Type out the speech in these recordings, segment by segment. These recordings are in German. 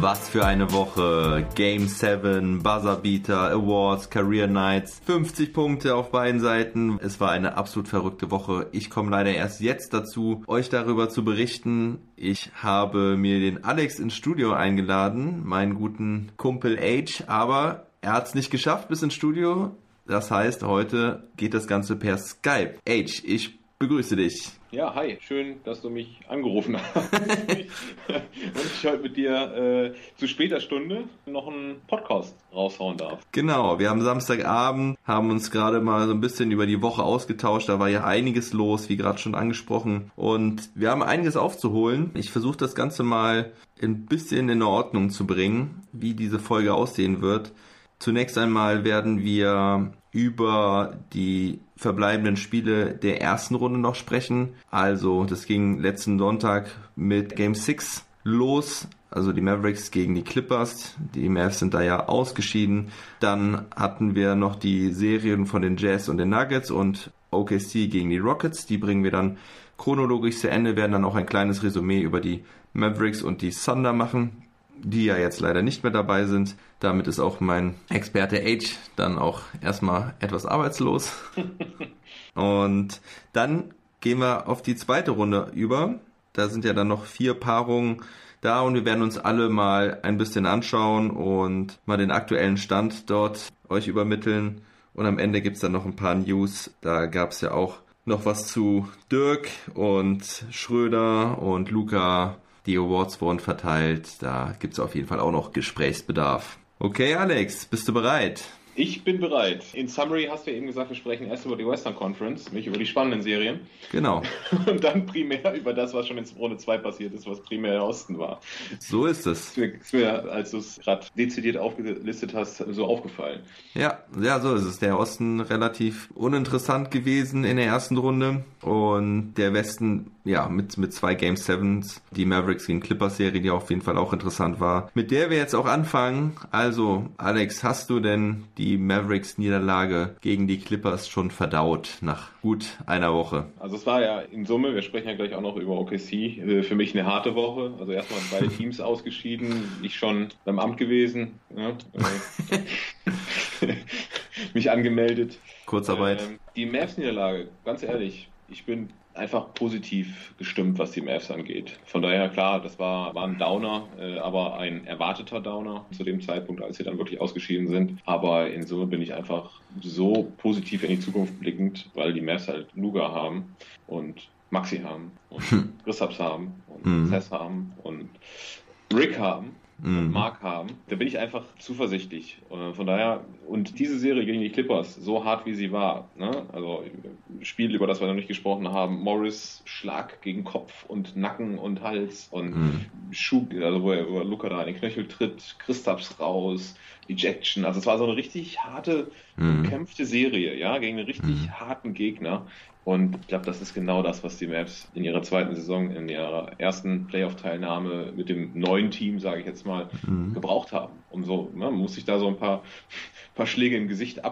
Was für eine Woche. Game 7, Buzzerbeater, Awards, Career Nights, 50 Punkte auf beiden Seiten. Es war eine absolut verrückte Woche. Ich komme leider erst jetzt dazu, euch darüber zu berichten. Ich habe mir den Alex ins Studio eingeladen, meinen guten Kumpel Age, aber er hat es nicht geschafft bis ins Studio. Das heißt, heute geht das Ganze per Skype. Age, ich begrüße dich. Ja, hi, schön, dass du mich angerufen hast. und ich heute mit dir äh, zu später Stunde noch einen Podcast raushauen darf. Genau, wir haben Samstagabend, haben uns gerade mal so ein bisschen über die Woche ausgetauscht. Da war ja einiges los, wie gerade schon angesprochen. Und wir haben einiges aufzuholen. Ich versuche das Ganze mal ein bisschen in Ordnung zu bringen, wie diese Folge aussehen wird. Zunächst einmal werden wir über die verbleibenden Spiele der ersten Runde noch sprechen. Also, das ging letzten Sonntag mit Game 6 los. Also die Mavericks gegen die Clippers. Die Mavs sind da ja ausgeschieden. Dann hatten wir noch die Serien von den Jazz und den Nuggets und OKC gegen die Rockets. Die bringen wir dann chronologisch zu Ende, werden dann auch ein kleines Resümee über die Mavericks und die Thunder machen die ja jetzt leider nicht mehr dabei sind. Damit ist auch mein Experte Age dann auch erstmal etwas arbeitslos. Und dann gehen wir auf die zweite Runde über. Da sind ja dann noch vier Paarungen da und wir werden uns alle mal ein bisschen anschauen und mal den aktuellen Stand dort euch übermitteln. Und am Ende gibt's dann noch ein paar News. Da gab's ja auch noch was zu Dirk und Schröder und Luca. Die Awards wurden verteilt. Da gibt's auf jeden Fall auch noch Gesprächsbedarf. Okay, Alex, bist du bereit? Ich bin bereit. In Summary hast du ja eben gesagt, wir sprechen erst über die Western Conference, nicht über die spannenden Serien. Genau. Und dann primär über das, was schon in Runde 2 passiert ist, was primär der Osten war. So ist es. Ist mir, ist mir als du es gerade dezidiert aufgelistet hast, so aufgefallen. Ja, ja, so ist es. Der Osten relativ uninteressant gewesen in der ersten Runde und der Westen, ja, mit, mit zwei Game Sevens, die Mavericks gegen Clippers Serie, die auf jeden Fall auch interessant war, mit der wir jetzt auch anfangen. Also, Alex, hast du denn die Mavericks Niederlage gegen die Clippers schon verdaut nach gut einer Woche? Also es war ja in Summe, wir sprechen ja gleich auch noch über OKC, äh, für mich eine harte Woche. Also erstmal beide Teams ausgeschieden, ich schon beim Amt gewesen, ja, äh, mich angemeldet. Kurzarbeit. Ähm, die Mavs-Niederlage, ganz ehrlich, ich bin einfach positiv gestimmt, was die Mavs angeht. Von daher, klar, das war, war ein Downer, äh, aber ein erwarteter Downer zu dem Zeitpunkt, als sie dann wirklich ausgeschieden sind. Aber in Summe bin ich einfach so positiv in die Zukunft blickend, weil die Mavs halt Luga haben und Maxi haben und hm. Christaps haben und hm. Cess haben und Rick haben mhm. Mark haben, da bin ich einfach zuversichtlich. Äh, von daher, und diese Serie gegen die Clippers, so hart wie sie war, ne? also Spiel, über das wir noch nicht gesprochen haben, Morris Schlag gegen Kopf und Nacken und Hals und mhm. Schuh, also wo er über Luca da in den Knöchel tritt, Christaps raus, Ejection. Also es war so eine richtig harte, mhm. gekämpfte Serie, ja, gegen einen richtig mhm. harten Gegner. Und ich glaube, das ist genau das, was die Mavs in ihrer zweiten Saison, in ihrer ersten Playoff-Teilnahme mit dem neuen Team, sage ich jetzt mal, mhm. gebraucht haben. Um so, ne, man muss sich da so ein paar, paar Schläge im Gesicht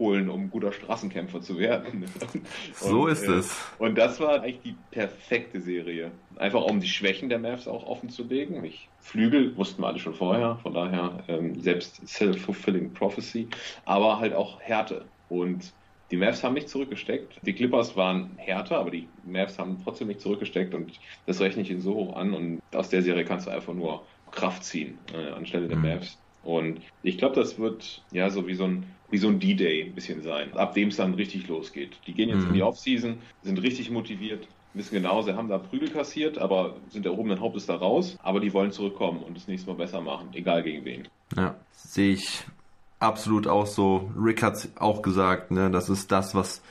abholen, um guter Straßenkämpfer zu werden. Und, so ist äh, es. Und das war eigentlich die perfekte Serie. Einfach um die Schwächen der Mavs auch offen zu legen. Ich, Flügel wussten wir alle schon vorher, von daher ähm, selbst self-fulfilling prophecy, aber halt auch Härte. Und die Mavs haben nicht zurückgesteckt. Die Clippers waren härter, aber die Mavs haben trotzdem nicht zurückgesteckt und das rechne ich ihnen so hoch an. Und aus der Serie kannst du einfach nur Kraft ziehen äh, anstelle der mhm. Mavs. Und ich glaube, das wird ja so wie so ein wie so ein D-Day ein bisschen sein, ab dem es dann richtig losgeht. Die gehen jetzt mhm. in die Offseason, sind richtig motiviert, wissen genau, sie haben da Prügel kassiert, aber sind erhobenen Hauptes da raus, aber die wollen zurückkommen und das nächste Mal besser machen, egal gegen wen. Ja, sehe ich absolut auch so. Rick hat auch gesagt, ne, das ist das, was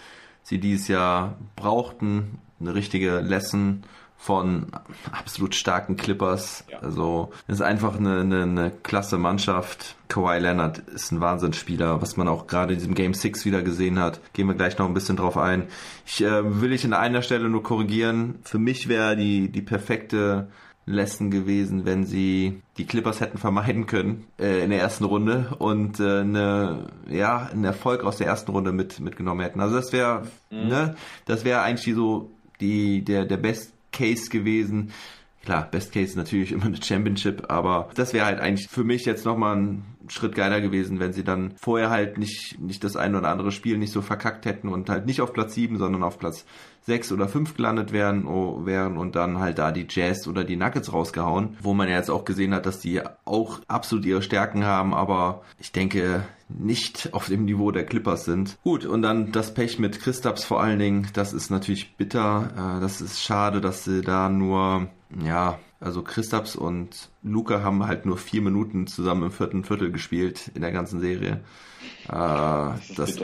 sie dieses Jahr brauchten. Eine richtige Lesson von absolut starken Clippers. Ja. Also ist einfach eine, eine, eine klasse Mannschaft. Kawhi Leonard ist ein Wahnsinnsspieler, was man auch gerade in diesem Game 6 wieder gesehen hat. Gehen wir gleich noch ein bisschen drauf ein. Ich äh, will ich an einer Stelle nur korrigieren. Für mich wäre die, die perfekte Lesson gewesen, wenn sie die Clippers hätten vermeiden können äh, in der ersten Runde und äh, eine, ja, einen Erfolg aus der ersten Runde mit, mitgenommen hätten. Also das wäre, mhm. ne, das wäre eigentlich so die, der, der Best Case gewesen. Klar, Best Case natürlich immer eine Championship, aber das wäre halt eigentlich für mich jetzt nochmal ein Schritt geiler gewesen, wenn sie dann vorher halt nicht, nicht das ein oder andere Spiel nicht so verkackt hätten und halt nicht auf Platz 7, sondern auf Platz 6 oder 5 gelandet wären, oh, wären und dann halt da die Jazz oder die Nuggets rausgehauen, wo man ja jetzt auch gesehen hat, dass die auch absolut ihre Stärken haben, aber ich denke nicht auf dem Niveau der Clippers sind. Gut, und dann das Pech mit Christaps vor allen Dingen, das ist natürlich bitter, äh, das ist schade, dass sie da nur, ja, also Christaps und Luca haben halt nur vier Minuten zusammen im vierten Viertel gespielt in der ganzen Serie. Äh, das, das,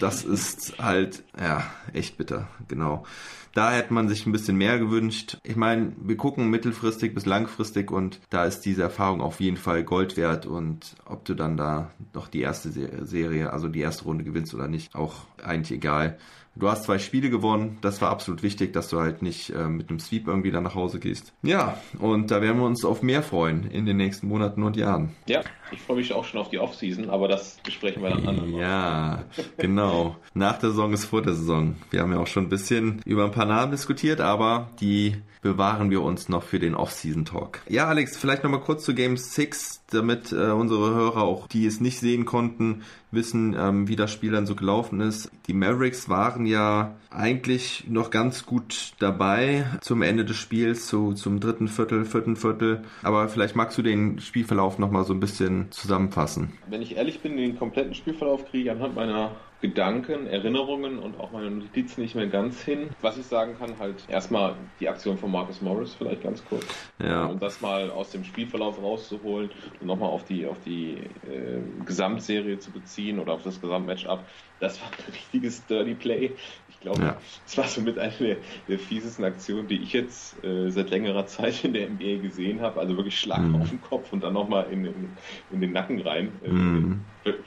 das, ist halt, ja, echt bitter, genau. Da hätte man sich ein bisschen mehr gewünscht. Ich meine, wir gucken mittelfristig bis langfristig und da ist diese Erfahrung auf jeden Fall Gold wert und ob du dann da noch die erste Serie, also die erste Runde gewinnst oder nicht, auch eigentlich egal. Du hast zwei Spiele gewonnen, das war absolut wichtig, dass du halt nicht äh, mit einem Sweep irgendwie dann nach Hause gehst. Ja, und da werden wir uns auf mehr freuen in den nächsten Monaten und Jahren. Ja, ich freue mich auch schon auf die Offseason, aber das besprechen wir dann anderen. Ja, genau. Nach der Saison ist vor der Saison. Wir haben ja auch schon ein bisschen über ein paar Namen diskutiert, aber die bewahren wir uns noch für den Off-Season-Talk. Ja, Alex, vielleicht nochmal kurz zu Game 6, damit äh, unsere Hörer auch, die es nicht sehen konnten, wissen, ähm, wie das Spiel dann so gelaufen ist. Die Mavericks waren ja eigentlich noch ganz gut dabei zum Ende des Spiels, so zum dritten Viertel, vierten Viertel. Aber vielleicht magst du den Spielverlauf nochmal so ein bisschen zusammenfassen. Wenn ich ehrlich bin, den kompletten Spielverlauf kriege ich anhand meiner Gedanken, Erinnerungen und auch meine Notizen nicht mehr ganz hin. Was ich sagen kann, halt erstmal die Aktion von Marcus Morris vielleicht ganz kurz. Ja. Und das mal aus dem Spielverlauf rauszuholen und nochmal auf die, auf die äh, Gesamtserie zu beziehen oder auf das Gesamtmatchup. Das war ein richtiges Dirty Play. Ich glaube, ja. das war somit eine der, der fiesesten Aktionen, die ich jetzt äh, seit längerer Zeit in der NBA gesehen habe. Also wirklich Schlag mhm. auf den Kopf und dann nochmal in, in, in den Nacken rein. Äh, mhm.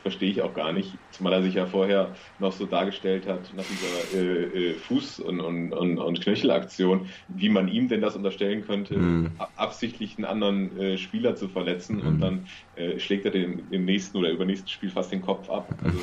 Verstehe ich auch gar nicht. Zumal er sich ja vorher noch so dargestellt hat nach dieser äh, äh, Fuß- und, und, und, und, Knöchelaktion, wie man ihm denn das unterstellen könnte, mhm. absichtlich einen anderen äh, Spieler zu verletzen und mhm. dann äh, schlägt er den im nächsten oder übernächsten Spiel fast den Kopf ab. Also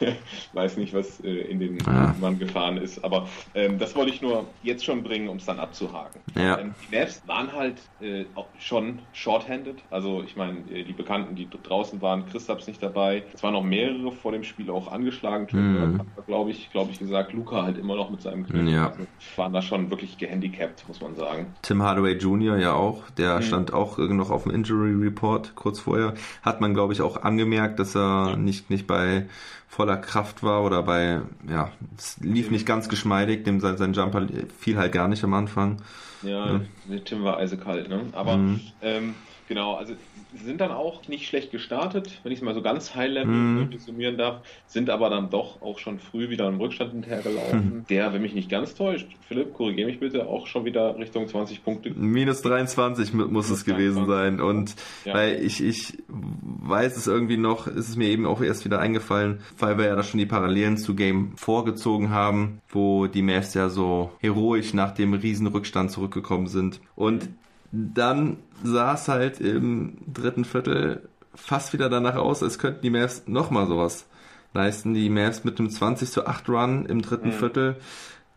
weiß nicht, was äh, in den ah. Mann gefahren ist. Aber ähm, das wollte ich nur jetzt schon bringen, um es dann abzuhaken. Ja. Ähm, die Mavs waren halt äh, schon shorthanded. Also ich meine, äh, die Bekannten, die draußen waren, Christaps nicht dabei. Es waren noch mehrere vor dem Spiel auch angeschlagen. Mhm. Glaube ich, glaube ich gesagt, Luca halt immer noch mit seinem Knöchel. Ja. Also waren da schon wirklich gehandicapt, muss man sagen. Tim Hardaway Jr. ja auch. Der mhm. stand auch noch auf dem Injury Report kurz vorher. Hat man, glaube ich, auch angemerkt, dass er nicht, nicht bei voller Kraft war oder bei, ja, es lief nicht ganz geschmeidig, dem sein, sein Jumper fiel halt gar nicht am Anfang. Ja, ja. Tim war eisekalt, ne? Aber mhm. ähm, genau, also sind dann auch nicht schlecht gestartet, wenn ich es mal so ganz High-Level mm. summieren darf, sind aber dann doch auch schon früh wieder im Rückstand hinterhergelaufen. Mm. Der, wenn mich nicht ganz täuscht, Philipp, korrigiere mich bitte, auch schon wieder Richtung 20 Punkte. Minus 23 muss es gewesen sein. Und ja. weil ich, ich weiß es irgendwie noch, ist es mir eben auch erst wieder eingefallen, weil wir ja da schon die Parallelen zu Game vorgezogen haben, wo die Mavs ja so heroisch nach dem Riesenrückstand zurückgekommen sind. Und dann sah es halt im dritten Viertel fast wieder danach aus, als könnten die Mavs nochmal sowas leisten. Die Mavs mit einem 20 zu 8 Run im dritten mhm. Viertel.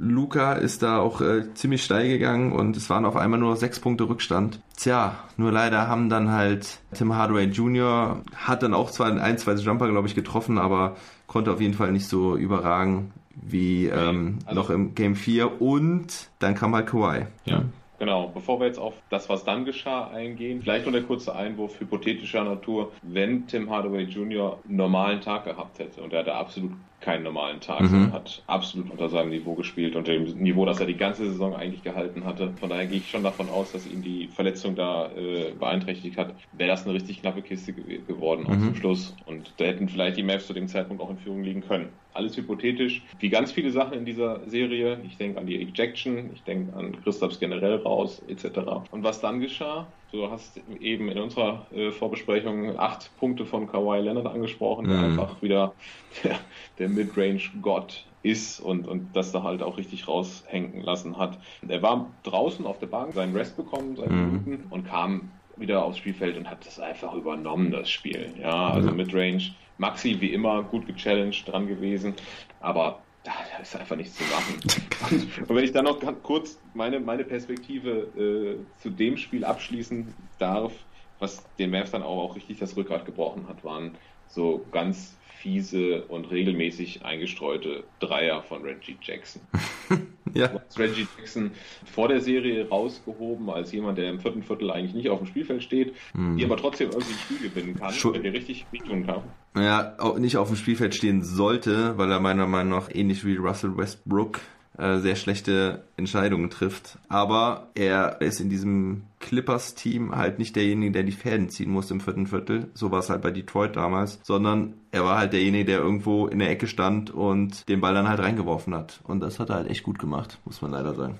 Luca ist da auch äh, ziemlich steil gegangen und es waren auf einmal nur sechs Punkte Rückstand. Tja, nur leider haben dann halt Tim Hardaway Jr. hat dann auch zwar ein, zwei Jumper, glaube ich, getroffen, aber konnte auf jeden Fall nicht so überragen wie ähm, also, noch im Game 4 und dann kam halt Kawhi. Ja. Genau, bevor wir jetzt auf das, was dann geschah, eingehen, vielleicht nur der kurze Einwurf hypothetischer Natur. Wenn Tim Hardaway Jr. einen normalen Tag gehabt hätte und er hatte absolut keinen normalen Tag, mhm. hat absolut unter seinem Niveau gespielt und dem Niveau, das er die ganze Saison eigentlich gehalten hatte. Von daher gehe ich schon davon aus, dass ihn die Verletzung da äh, beeinträchtigt hat. Wäre das eine richtig knappe Kiste ge geworden mhm. zum Schluss und da hätten vielleicht die Mavs zu dem Zeitpunkt auch in Führung liegen können. Alles hypothetisch, wie ganz viele Sachen in dieser Serie. Ich denke an die Ejection, ich denke an Christophs generell raus, etc. Und was dann geschah, Du hast eben in unserer äh, Vorbesprechung acht Punkte von Kawhi Leonard angesprochen, der mhm. einfach wieder der, der der Midrange-Gott ist und, und das da halt auch richtig raushängen lassen hat. Er war draußen auf der Bank, seinen Rest bekommen, seine Mhm. Minuten und kam wieder aufs Spielfeld und hat das einfach übernommen, das Spiel. Ja, also Mhm. Midrange. Maxi wie immer gut gechallenged dran gewesen, aber da ist einfach nichts zu machen. Und wenn ich dann noch ganz kurz meine, meine Perspektive äh, zu dem Spiel abschließen darf, was den Mavs dann auch, auch richtig das Rückgrat gebrochen hat, waren so ganz fiese und regelmäßig eingestreute Dreier von Reggie Jackson. Ja. Reggie Jackson vor der Serie rausgehoben als jemand, der im vierten Viertel eigentlich nicht auf dem Spielfeld steht, die aber trotzdem irgendwie ein Spiel gewinnen kann, Schu- wenn der richtig wehtun kann. Ja, auch nicht auf dem Spielfeld stehen sollte, weil er meiner Meinung nach ähnlich wie Russell Westbrook äh, sehr schlechte Entscheidungen trifft. Aber er ist in diesem Clippers-Team halt nicht derjenige, der die Fäden ziehen muss im vierten Viertel. So war es halt bei Detroit damals. Sondern er war halt derjenige, der irgendwo in der Ecke stand und den Ball dann halt reingeworfen hat. Und das hat er halt echt gut gemacht, muss man leider sagen.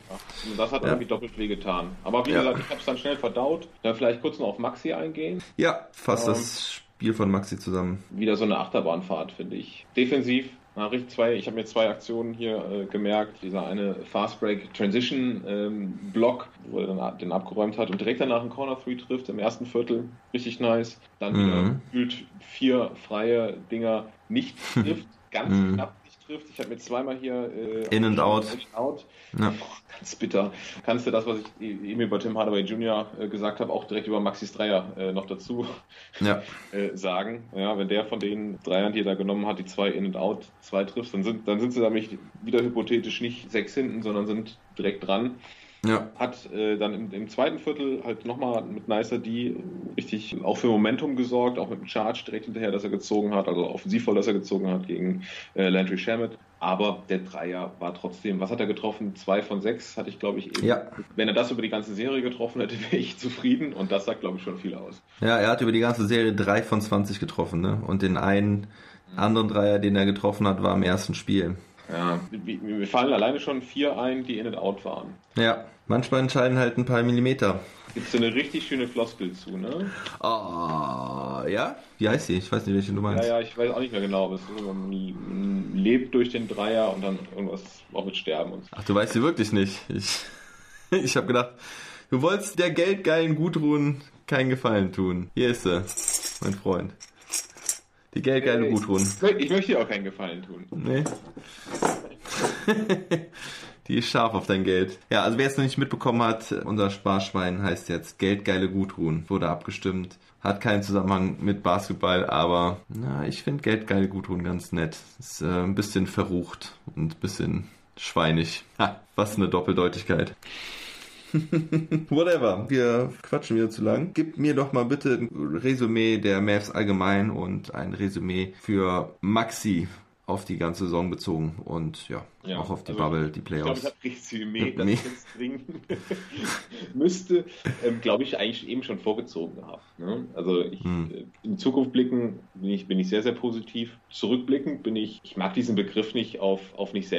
Und das hat Ja. irgendwie doppelt wehgetan. Aber wie Ja. gesagt, ich habe es dann schnell verdaut. Dann vielleicht kurz noch auf Maxi eingehen. Ja, fasst Ähm. das Spiel von Maxi zusammen. Wieder so eine Achterbahnfahrt, finde ich. Defensiv Nachricht zwei, ich habe mir zwei Aktionen hier äh, gemerkt. Dieser eine Fast Break Transition ähm, Block, wo er dann den abgeräumt hat und direkt danach einen Corner 3 trifft im ersten Viertel. Richtig nice. Dann wieder Mhm. gefühlt vier freie Dinger nicht trifft, ganz Mhm. knapp trifft. Ich habe mir zweimal hier äh, In and out. Out. Ja. Boah, ganz bitter. Kannst du das, was ich eben über Tim Hardaway Jr. äh, gesagt habe, auch direkt über Maxis Dreier äh, noch dazu Ja. äh, sagen. Ja, wenn der von den Dreiern, die er da genommen hat, die zwei In and Out, zwei trifft, dann sind, dann sind sie nämlich wieder hypothetisch nicht sechs hinten, sondern sind direkt dran. Ja. Hat äh, dann im, im zweiten Viertel halt nochmal mit Nicer D richtig auch für Momentum gesorgt, auch mit dem Charge direkt hinterher, dass er gezogen hat, also offensivvoll, dass er gezogen hat gegen äh, Landry Shamet. Aber der Dreier war trotzdem, was hat er getroffen? Zwei von sechs hatte ich, glaube ich, eben. Ja. Wenn er das über die ganze Serie getroffen hätte, wäre ich zufrieden und das sagt, glaube ich, schon viel aus. Ja, er hat über die ganze Serie drei von 20 getroffen, ne? Und den einen anderen Dreier, den er getroffen hat, war im ersten Spiel. Ja, mir fallen alleine schon vier ein, die in and out waren. Ja, manchmal entscheiden halt ein paar Millimeter. Gibt es eine richtig schöne Floskel zu, ne? Ah, ja? Wie heißt sie? Ich weiß nicht, welche du Ja, meinst. ja, ich weiß auch nicht mehr genau, aber es ist immer, man man lebt durch den Dreier und dann irgendwas auch mit Sterben und so. Ach, du weißt sie wirklich nicht. Ich, ich habe gedacht, du wolltest der geldgeilen Gudrun keinen Gefallen tun. Hier ist sie, mein Freund. Die geldgeile Hey. Gudrun. Ich mö- Ich möchte dir auch keinen Gefallen tun. Nee. Die ist scharf auf dein Geld. Ja, also wer es noch nicht mitbekommen hat, unser Sparschwein heißt jetzt Geldgeile Gudrun. Wurde abgestimmt. Hat keinen Zusammenhang mit Basketball, aber na, ich finde Geldgeile Gudrun ganz nett. Ist äh, ein bisschen verrucht und ein bisschen schweinig. Ha, was eine Doppeldeutigkeit. Whatever, wir quatschen wieder zu lang. Gib mir doch mal bitte ein Resümee der Mavs allgemein und ein Resümee für Maxi auf die ganze Saison bezogen und ja, Ja, auch auf die also Bubble, die Ich glaube, Playoffs. ich habe Resümee, das ich jetzt bringen müsste, ähm, glaube ich, eigentlich eben schon vorgezogen gehabt. Ne? Also ich, Hm. äh, in Zukunft blicken bin ich, bin ich sehr, sehr positiv. Zurückblicken bin ich, ich mag diesen Begriff nicht auf, auf nicht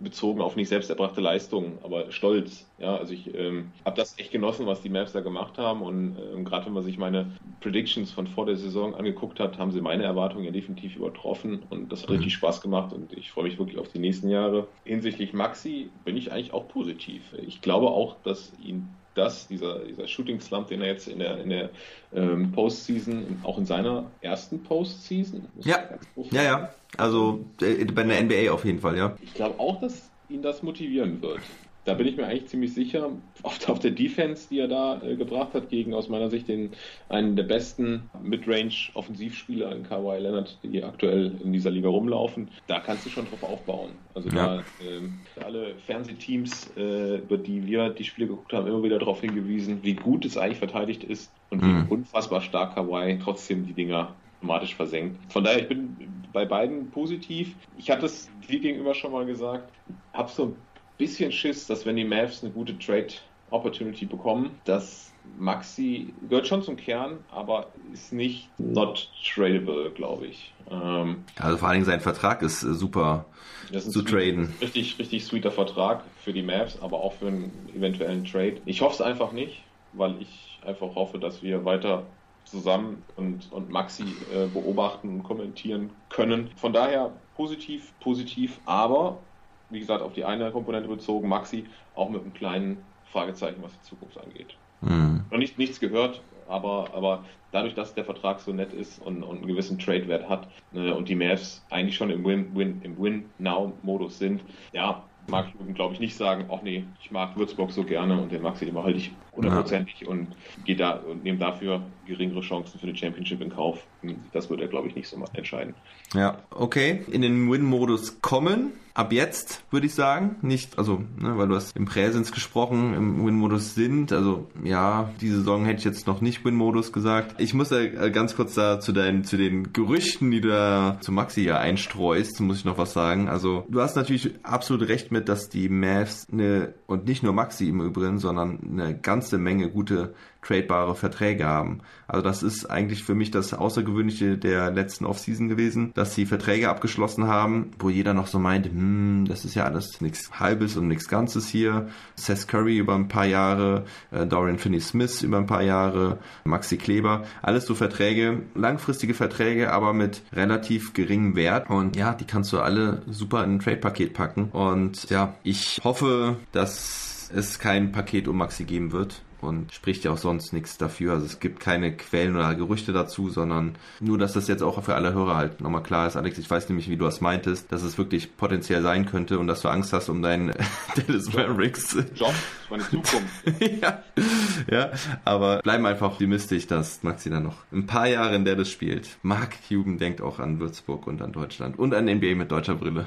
bezogen auf nicht selbst erbrachte Leistungen, aber stolz. Ja, also ich ähm, habe das echt genossen, was die Mavs da gemacht haben und ähm, gerade wenn man sich meine Predictions von vor der Saison angeguckt hat, haben sie meine Erwartungen ja definitiv übertroffen und das hat Mhm. richtig Spaß gemacht und ich freue mich wirklich auf die nächsten Jahre. Hinsichtlich Maxi bin ich eigentlich auch positiv. Ich glaube auch, dass ihn das, dieser, dieser Shooting Slump, den er jetzt in der, in der ähm, Postseason, auch in seiner ersten Postseason, muss Ja. Ja, ja, also äh, bei der NBA auf jeden Fall, ja. ich glaube auch, dass ihn das motivieren wird. Da bin ich mir eigentlich ziemlich sicher. Auf, auf der Defense, die er da äh, gebracht hat, gegen aus meiner Sicht den, einen der besten Midrange-Offensivspieler in Kawhi Leonard, die aktuell in dieser Liga rumlaufen, da kannst du schon drauf aufbauen. Also Ja. da ähm, alle Fernsehteams, äh, über die wir die Spiele geguckt haben, immer wieder darauf hingewiesen, wie gut es eigentlich verteidigt ist und Mhm. wie unfassbar stark Kawhi trotzdem die Dinger automatisch versenkt. Von daher, ich bin bei beiden positiv. Ich hatte es dir gegenüber schon mal gesagt, habe so ein bisschen Schiss, dass wenn die Mavs eine gute Trade Opportunity bekommen, dass Maxi gehört schon zum Kern, aber ist nicht not tradable, glaube ich. Ähm, Also vor allen Dingen sein Vertrag ist äh, super ist zu sweet- traden. Richtig, richtig sweeter Vertrag für die Mavs, aber auch für einen eventuellen Trade. Ich hoffe es einfach nicht, weil ich einfach hoffe, dass wir weiter zusammen und, und Maxi äh, beobachten und kommentieren können. Von daher positiv, positiv, aber wie gesagt, auf die eine Komponente bezogen, Maxi, auch mit einem kleinen Fragezeichen, was die Zukunft angeht. Mhm. Noch nicht, nichts gehört, aber, aber dadurch, dass der Vertrag so nett ist und, und einen gewissen Trade-Wert hat ne, und die Mavs eigentlich schon im Win-Win, im Win-Now-Modus sind, ja, mag ich, glaube ich, nicht sagen, ach nee, ich mag Würzburg so gerne und den Maxi, den behalte ich hundertprozentig und gehe da und nehme dafür geringere Chancen für den Championship in Kauf. Das wird er, glaube ich, nicht so entscheiden. Ja, okay. In den Win-Modus kommen. Ab jetzt würde ich sagen, nicht, also, ne, weil du hast im Präsens gesprochen, im Win-Modus sind, also ja, diese Saison hätte ich jetzt noch nicht Win-Modus gesagt. Ich muss ja ganz kurz da zu deinen, zu den Gerüchten, die du da zu Maxi ja einstreust, muss ich noch was sagen. Also, du hast natürlich absolut recht mit, dass die Mavs eine, und nicht nur Maxi im Übrigen, sondern eine ganze Menge gute tradebare Verträge haben. Also das ist eigentlich für mich das Außergewöhnliche der letzten Offseason gewesen, dass sie Verträge abgeschlossen haben, wo jeder noch so meint, hm, das ist ja alles nichts Halbes und nichts Ganzes hier. Seth Curry über ein paar Jahre, äh, Dorian Finney-Smith über ein paar Jahre, Maxi Kleber, alles so Verträge, langfristige Verträge, aber mit relativ geringem Wert. Und ja, die kannst du alle super in ein Trade-Paket packen. Und ja, ich hoffe, dass es kein Paket um Maxi geben wird und spricht ja auch sonst nichts dafür. Also es gibt keine Quellen oder Gerüchte dazu, sondern nur, dass das jetzt auch für alle Hörer halt nochmal klar ist. Alex, ich weiß nämlich, wie du das meintest, dass es wirklich potenziell sein könnte und dass du Angst hast um deinen Dallas Mavericks. Job, meine Zukunft. ja, ja, aber bleiben einfach optimistisch, dass Maxi dann noch ein paar Jahre in der das spielt. Mark Cuban denkt auch an Würzburg und an Deutschland und an NBA mit deutscher Brille.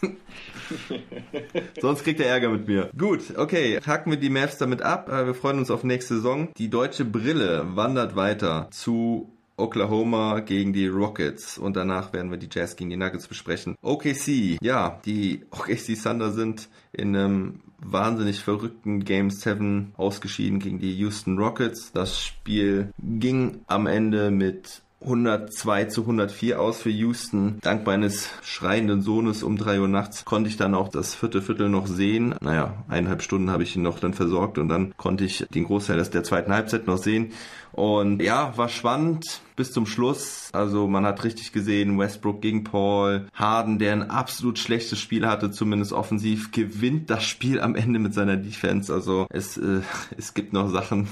Sonst kriegt er Ärger mit mir. Gut, okay. Hacken wir die Mavs damit ab. Äh, wir freuen uns auf nächste Saison. Die deutsche Brille wandert weiter zu Oklahoma gegen die Rockets und danach werden wir die Jazz gegen die Nuggets besprechen. OKC, ja, die OKC Thunder sind in einem wahnsinnig verrückten Game 7 ausgeschieden gegen die Houston Rockets. Das Spiel ging am Ende mit 102 zu 104 aus für Houston. Dank meines schreienden Sohnes um drei Uhr nachts konnte ich dann auch das vierte Viertel noch sehen. Naja, eineinhalb Stunden habe ich ihn noch dann versorgt und dann konnte ich den Großteil der zweiten Halbzeit noch sehen. Und ja, war spannend bis zum Schluss. Also man hat richtig gesehen, Westbrook gegen Paul, Harden, der ein absolut schlechtes Spiel hatte, zumindest offensiv, gewinnt das Spiel am Ende mit seiner Defense. Also es, äh, es gibt noch Sachen,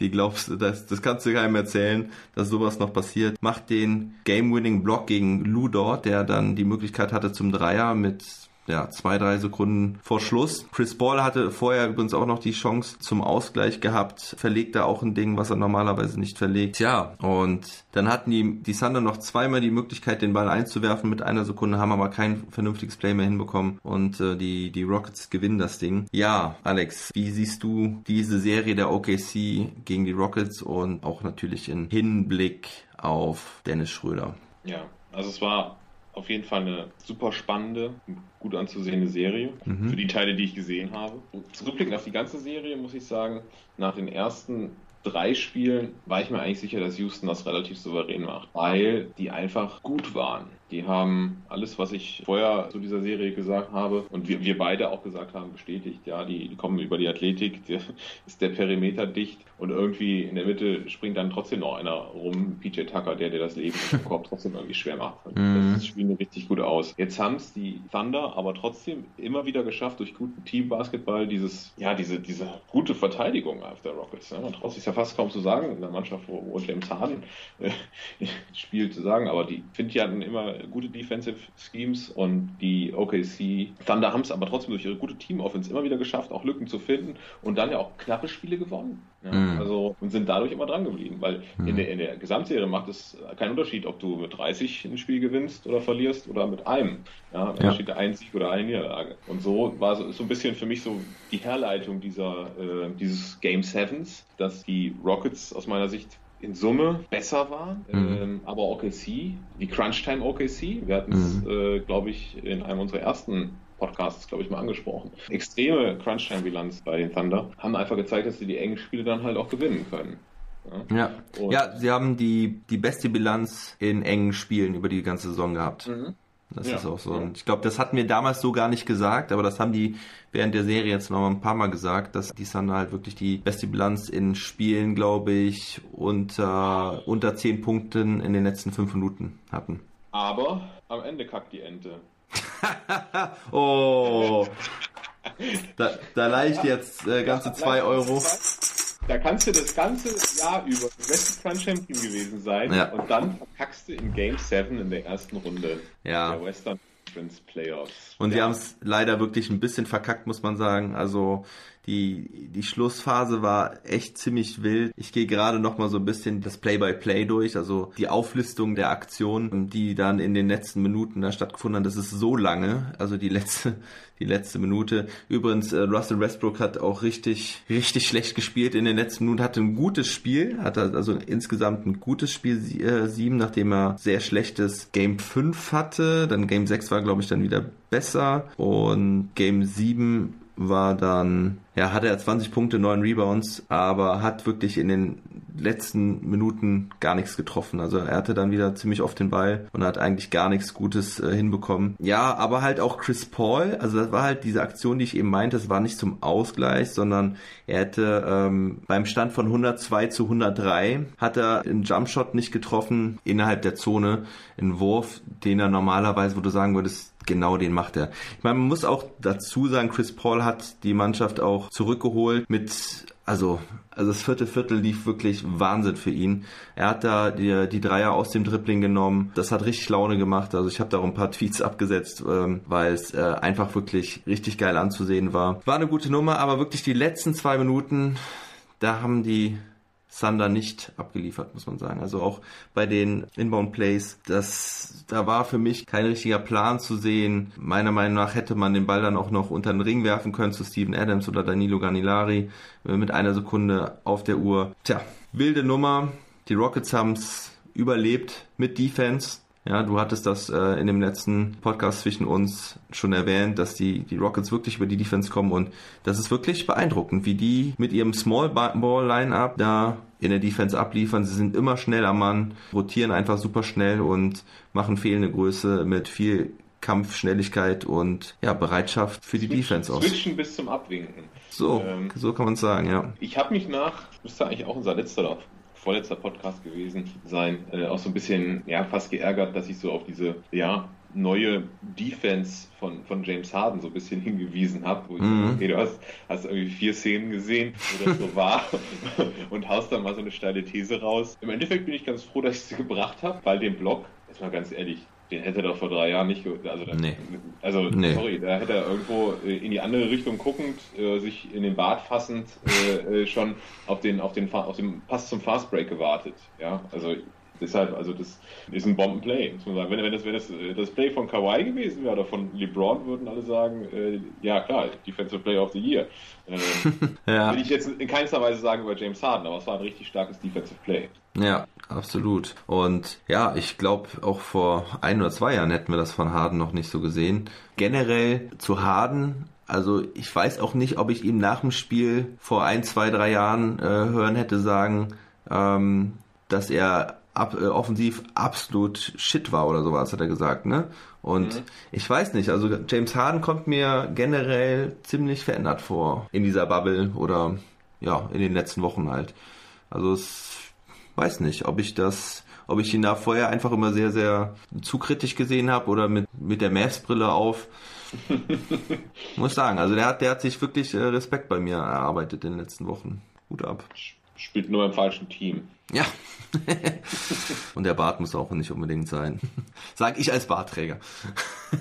die glaubst du, das, das kannst du keinem erzählen, dass sowas noch passiert. Macht den Game-Winning-Block gegen Ludor, der dann die Möglichkeit hatte zum Dreier mit ja, zwei, drei Sekunden vor Schluss. Chris Paul hatte vorher übrigens auch noch die Chance zum Ausgleich gehabt, verlegt da auch ein Ding, was er normalerweise nicht verlegt. Tja, und dann hatten die, die Thunder noch zweimal die Möglichkeit, den Ball einzuwerfen mit einer Sekunde, haben aber kein vernünftiges Play mehr hinbekommen und äh, die, die Rockets gewinnen das Ding. Ja, Alex, wie siehst du diese Serie der OKC gegen die Rockets und auch natürlich in Hinblick auf Dennis Schröder? Ja, also es war auf jeden Fall eine super spannende, gut anzusehende Serie mhm. für die Teile, die ich gesehen habe. Zurückblickend auf die ganze Serie muss ich sagen, nach den ersten drei Spielen war ich mir eigentlich sicher, dass Houston das relativ souverän macht, weil die einfach gut waren. Die haben alles, was ich vorher zu dieser Serie gesagt habe und wir, wir beide auch gesagt haben, bestätigt. Ja, die, die kommen über die Athletik, die, ist der Perimeter dicht und irgendwie in der Mitte springt dann trotzdem noch einer rum, PJ Tucker, der dir das Leben im Korb trotzdem irgendwie schwer macht. Mhm. Das spielen richtig gut aus. Jetzt haben es die Thunder aber trotzdem immer wieder geschafft, durch guten Teambasketball dieses, ja, diese, diese gute Verteidigung auf der Rockets. Ne? Man traut sich ja fast kaum zu sagen in der Mannschaft, wo, wo James Harden äh, spielt, zu sagen, aber die finde ich hatten immer gute Defensive Schemes und die OKC Thunder haben es aber trotzdem durch ihre gute Team-Offense immer wieder geschafft, auch Lücken zu finden und dann ja auch knappe Spiele gewonnen. Ja, mhm. Also und sind dadurch immer dran geblieben, weil mhm. in, der, in der Gesamtserie macht es keinen Unterschied, ob du mit 30 ein Spiel gewinnst oder verlierst oder mit einem. Ja, da ja. steht der ein Sieg oder eine Niederlage. Und so war so, so ein bisschen für mich so die Herleitung dieser äh, dieses Game Sevens, dass die Rockets aus meiner Sicht in Summe besser war. Mhm. Ähm, aber OKC, die Crunch-Time OKC, wir hatten es, mhm. äh, glaube ich, in einem unserer ersten Podcasts, glaube ich, mal angesprochen. Extreme Crunch-Time-Bilanz bei den Thunder haben einfach gezeigt, dass sie die engen Spiele dann halt auch gewinnen können. Ja, ja. ja sie haben die, die beste Bilanz in engen Spielen über die ganze Saison gehabt. Mhm. Das ja, ist auch so. Und ich glaube, das hatten wir damals so gar nicht gesagt, aber das haben die während der Serie jetzt noch ein paar Mal gesagt, dass die Thunder halt wirklich die beste Bilanz in Spielen, glaube ich, unter, unter 10 Punkten in den letzten 5 Minuten hatten. Aber am Ende kackt die Ente. oh. Da, da leicht jetzt äh, ganze 2 Euro. Da kannst du das ganze Jahr über West Front Champion gewesen sein Ja. und dann verkackst du in Game 7 in der ersten Runde Ja. der Western Conference Playoffs. Und die ja. haben es leider wirklich ein bisschen verkackt, muss man sagen. Also die, die Schlussphase war echt ziemlich wild. Ich gehe gerade noch mal so ein bisschen das Play-by-Play durch, also die Auflistung der Aktionen, die dann in den letzten Minuten da stattgefunden haben. Das ist so lange, also die letzte, die letzte Minute. Übrigens, äh, Russell Westbrook hat auch richtig, richtig schlecht gespielt in den letzten Minuten. Hatte ein gutes Spiel, hatte also insgesamt ein gutes Spiel äh, nachdem er sehr schlechtes Game 5 hatte. Dann Game 6 war, glaube ich, dann wieder besser. Und Game 7 war dann, ja, hatte er 20 Punkte, 9 Rebounds, aber hat wirklich in den letzten Minuten gar nichts getroffen. Also er hatte dann wieder ziemlich oft den Ball und hat eigentlich gar nichts Gutes äh, hinbekommen. Ja, aber halt auch Chris Paul, also das war halt diese Aktion, die ich eben meinte, das war nicht zum Ausgleich, sondern er hätte ähm, beim Stand von 102 zu 103 hat er einen Jumpshot nicht getroffen innerhalb der Zone, einen Wurf, den er normalerweise, wo du sagen würdest, genau den macht er. Ich meine, man muss auch dazu sagen, Chris Paul hat die Mannschaft auch zurückgeholt mit, also, also das vierte Viertel lief wirklich Wahnsinn für ihn. Er hat da die, die Dreier aus dem Dribbling genommen. Das hat richtig Laune gemacht. Also ich habe da auch ein paar Tweets abgesetzt, ähm, weil es äh, einfach wirklich richtig geil anzusehen war. War eine gute Nummer, aber wirklich die letzten zwei Minuten, da haben die Thunder nicht abgeliefert, muss man sagen. Also auch bei den Inbound Plays, das, da war für mich kein richtiger Plan zu sehen. Meiner Meinung nach hätte man den Ball dann auch noch unter den Ring werfen können zu Steven Adams oder Danilo Ganilari äh, mit einer Sekunde auf der Uhr. Tja, wilde Nummer. Die Rockets haben's überlebt mit Defense. Ja, du hattest das äh, in dem letzten Podcast zwischen uns schon erwähnt, dass die, die Rockets wirklich über die Defense kommen und das ist wirklich beeindruckend, wie die mit ihrem Small Ball Lineup da in der Defense abliefern. Sie sind immer schnell am Mann, rotieren einfach super schnell und machen fehlende Größe mit viel Kampfschnelligkeit und ja, Bereitschaft für die Defense aus. Switchen bis zum Abwinken. So, Ähm, so kann man sagen, ja. Ich habe mich nach, müsste eigentlich auch unser letzter oder vorletzter Podcast gewesen sein, äh, auch so ein bisschen, ja, fast geärgert, dass ich so auf diese, ja, neue Defense von, von James Harden so ein bisschen hingewiesen habe, wo ich Mhm. okay, du hast, hast irgendwie vier Szenen gesehen, wo das so war und haust dann mal so eine steile These raus. Im Endeffekt bin ich ganz froh, dass ich sie gebracht habe, weil den Block, jetzt mal ganz ehrlich, den hätte er doch vor drei Jahren nicht, also, da- Nee. also Nee. sorry, da hätte er irgendwo äh, in die andere Richtung guckend, äh, sich in den Bart fassend äh, äh, schon auf den, auf den, auf den Pass zum Fastbreak gewartet. Ja, also deshalb, also das ist ein Bombenplay, muss man sagen. Wenn, wenn das, wenn das äh, das Play von Kawhi gewesen wäre oder von LeBron, würden alle sagen, äh, ja klar, Defensive Player of the Year. Ähm, Ja. Will ich jetzt in keinster Weise sagen über James Harden, aber es war ein richtig starkes Defensive Play. Ja, absolut. Und ja, ich glaube, auch vor ein oder zwei Jahren hätten wir das von Harden noch nicht so gesehen. Generell zu Harden, also ich weiß auch nicht, ob ich ihm nach dem Spiel vor ein, zwei, drei Jahren äh, hören hätte sagen, ähm, dass er ab, äh, offensiv absolut shit war oder sowas, hat er gesagt, ne? Und Mhm. ich weiß nicht, also James Harden kommt mir generell ziemlich verändert vor in dieser Bubble oder ja, in den letzten Wochen halt. Also es weiß nicht, ob ich das, ob ich ihn da vorher einfach immer sehr, sehr zu kritisch gesehen habe oder mit, mit der Mavs-Brille auf. Muss sagen, also der hat, der hat sich wirklich äh, Respekt bei mir erarbeitet in den letzten Wochen. Hut ab. Spielt nur im falschen Team. Ja. Und der Bart muss auch nicht unbedingt sein. Sag ich als Bartträger.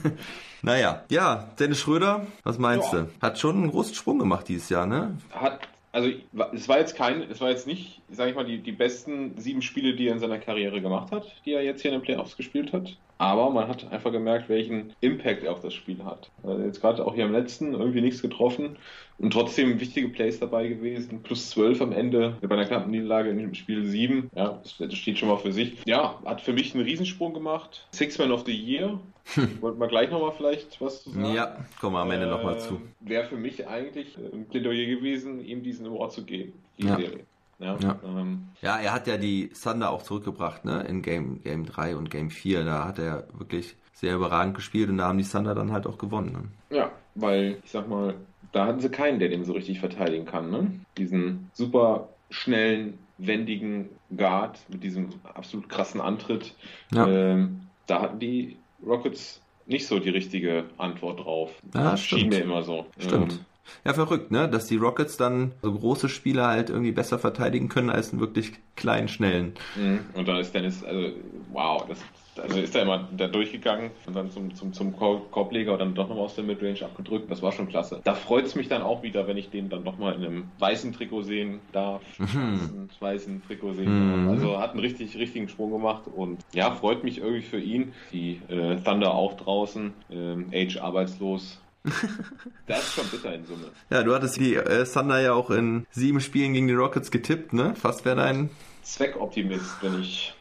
naja, ja, Dennis Schröder, was meinst Ja. du? Hat schon einen großen Sprung gemacht dieses Jahr, ne? hat, also es war jetzt kein, es war jetzt nicht, sage ich mal, die, die besten sieben Spiele, die er in seiner Karriere gemacht hat, die er jetzt hier in den Playoffs gespielt hat. Aber man hat einfach gemerkt, welchen Impact er auf das Spiel hat. Also jetzt gerade auch hier im letzten irgendwie nichts getroffen und trotzdem wichtige Plays dabei gewesen. Plus 12 am Ende bei einer knappen Niederlage in Spiel 7. Ja, das, steht schon mal für sich. Ja, hat für mich einen Riesensprung gemacht. Six Man of the Year. Wollten wir gleich nochmal vielleicht was zu sagen? Ja, kommen wir am Ende nochmal zu. Wäre für mich eigentlich äh, ein Plädoyer gewesen, ihm diesen Award zu geben, die Ja. Serie. Ja, Ja. Ähm, Ja, er hat ja die Thunder auch zurückgebracht, ne? In Game, Game 3 und Game 4. Da hat er wirklich sehr überragend gespielt und da haben die Thunder dann halt auch gewonnen. Ne? ja, weil ich sag mal, da hatten sie keinen, der den so richtig verteidigen kann. Ne? Diesen super schnellen, wendigen Guard mit diesem absolut krassen Antritt. Ja. Ähm, da hatten die Rockets nicht so die richtige Antwort drauf. Ja, das schien stimmt. mir immer so. Stimmt. Ähm, Ja, verrückt, ne? Dass die Rockets dann so große Spieler halt irgendwie besser verteidigen können als einen wirklich kleinen, schnellen. Mhm. Und dann ist Dennis, also wow, das, also ist er immer da durchgegangen und dann zum, zum, zum Korb- Korbleger und dann doch nochmal aus der Midrange abgedrückt. Das war schon klasse. Da freut es mich dann auch wieder, wenn ich den dann nochmal in einem weißen Trikot sehen darf. Schwarzen, weißen Trikot sehen Mhm. Also hat einen richtig, richtigen Sprung gemacht und ja, freut mich irgendwie für ihn. Die äh, Thunder auch draußen, ähm, Age arbeitslos. das ist schon bitter in Summe. Ja, du hattest die äh, Thunder ja auch in sieben Spielen gegen die Rockets getippt, ne? Fast wäre dein. Zweckoptimist bin ich.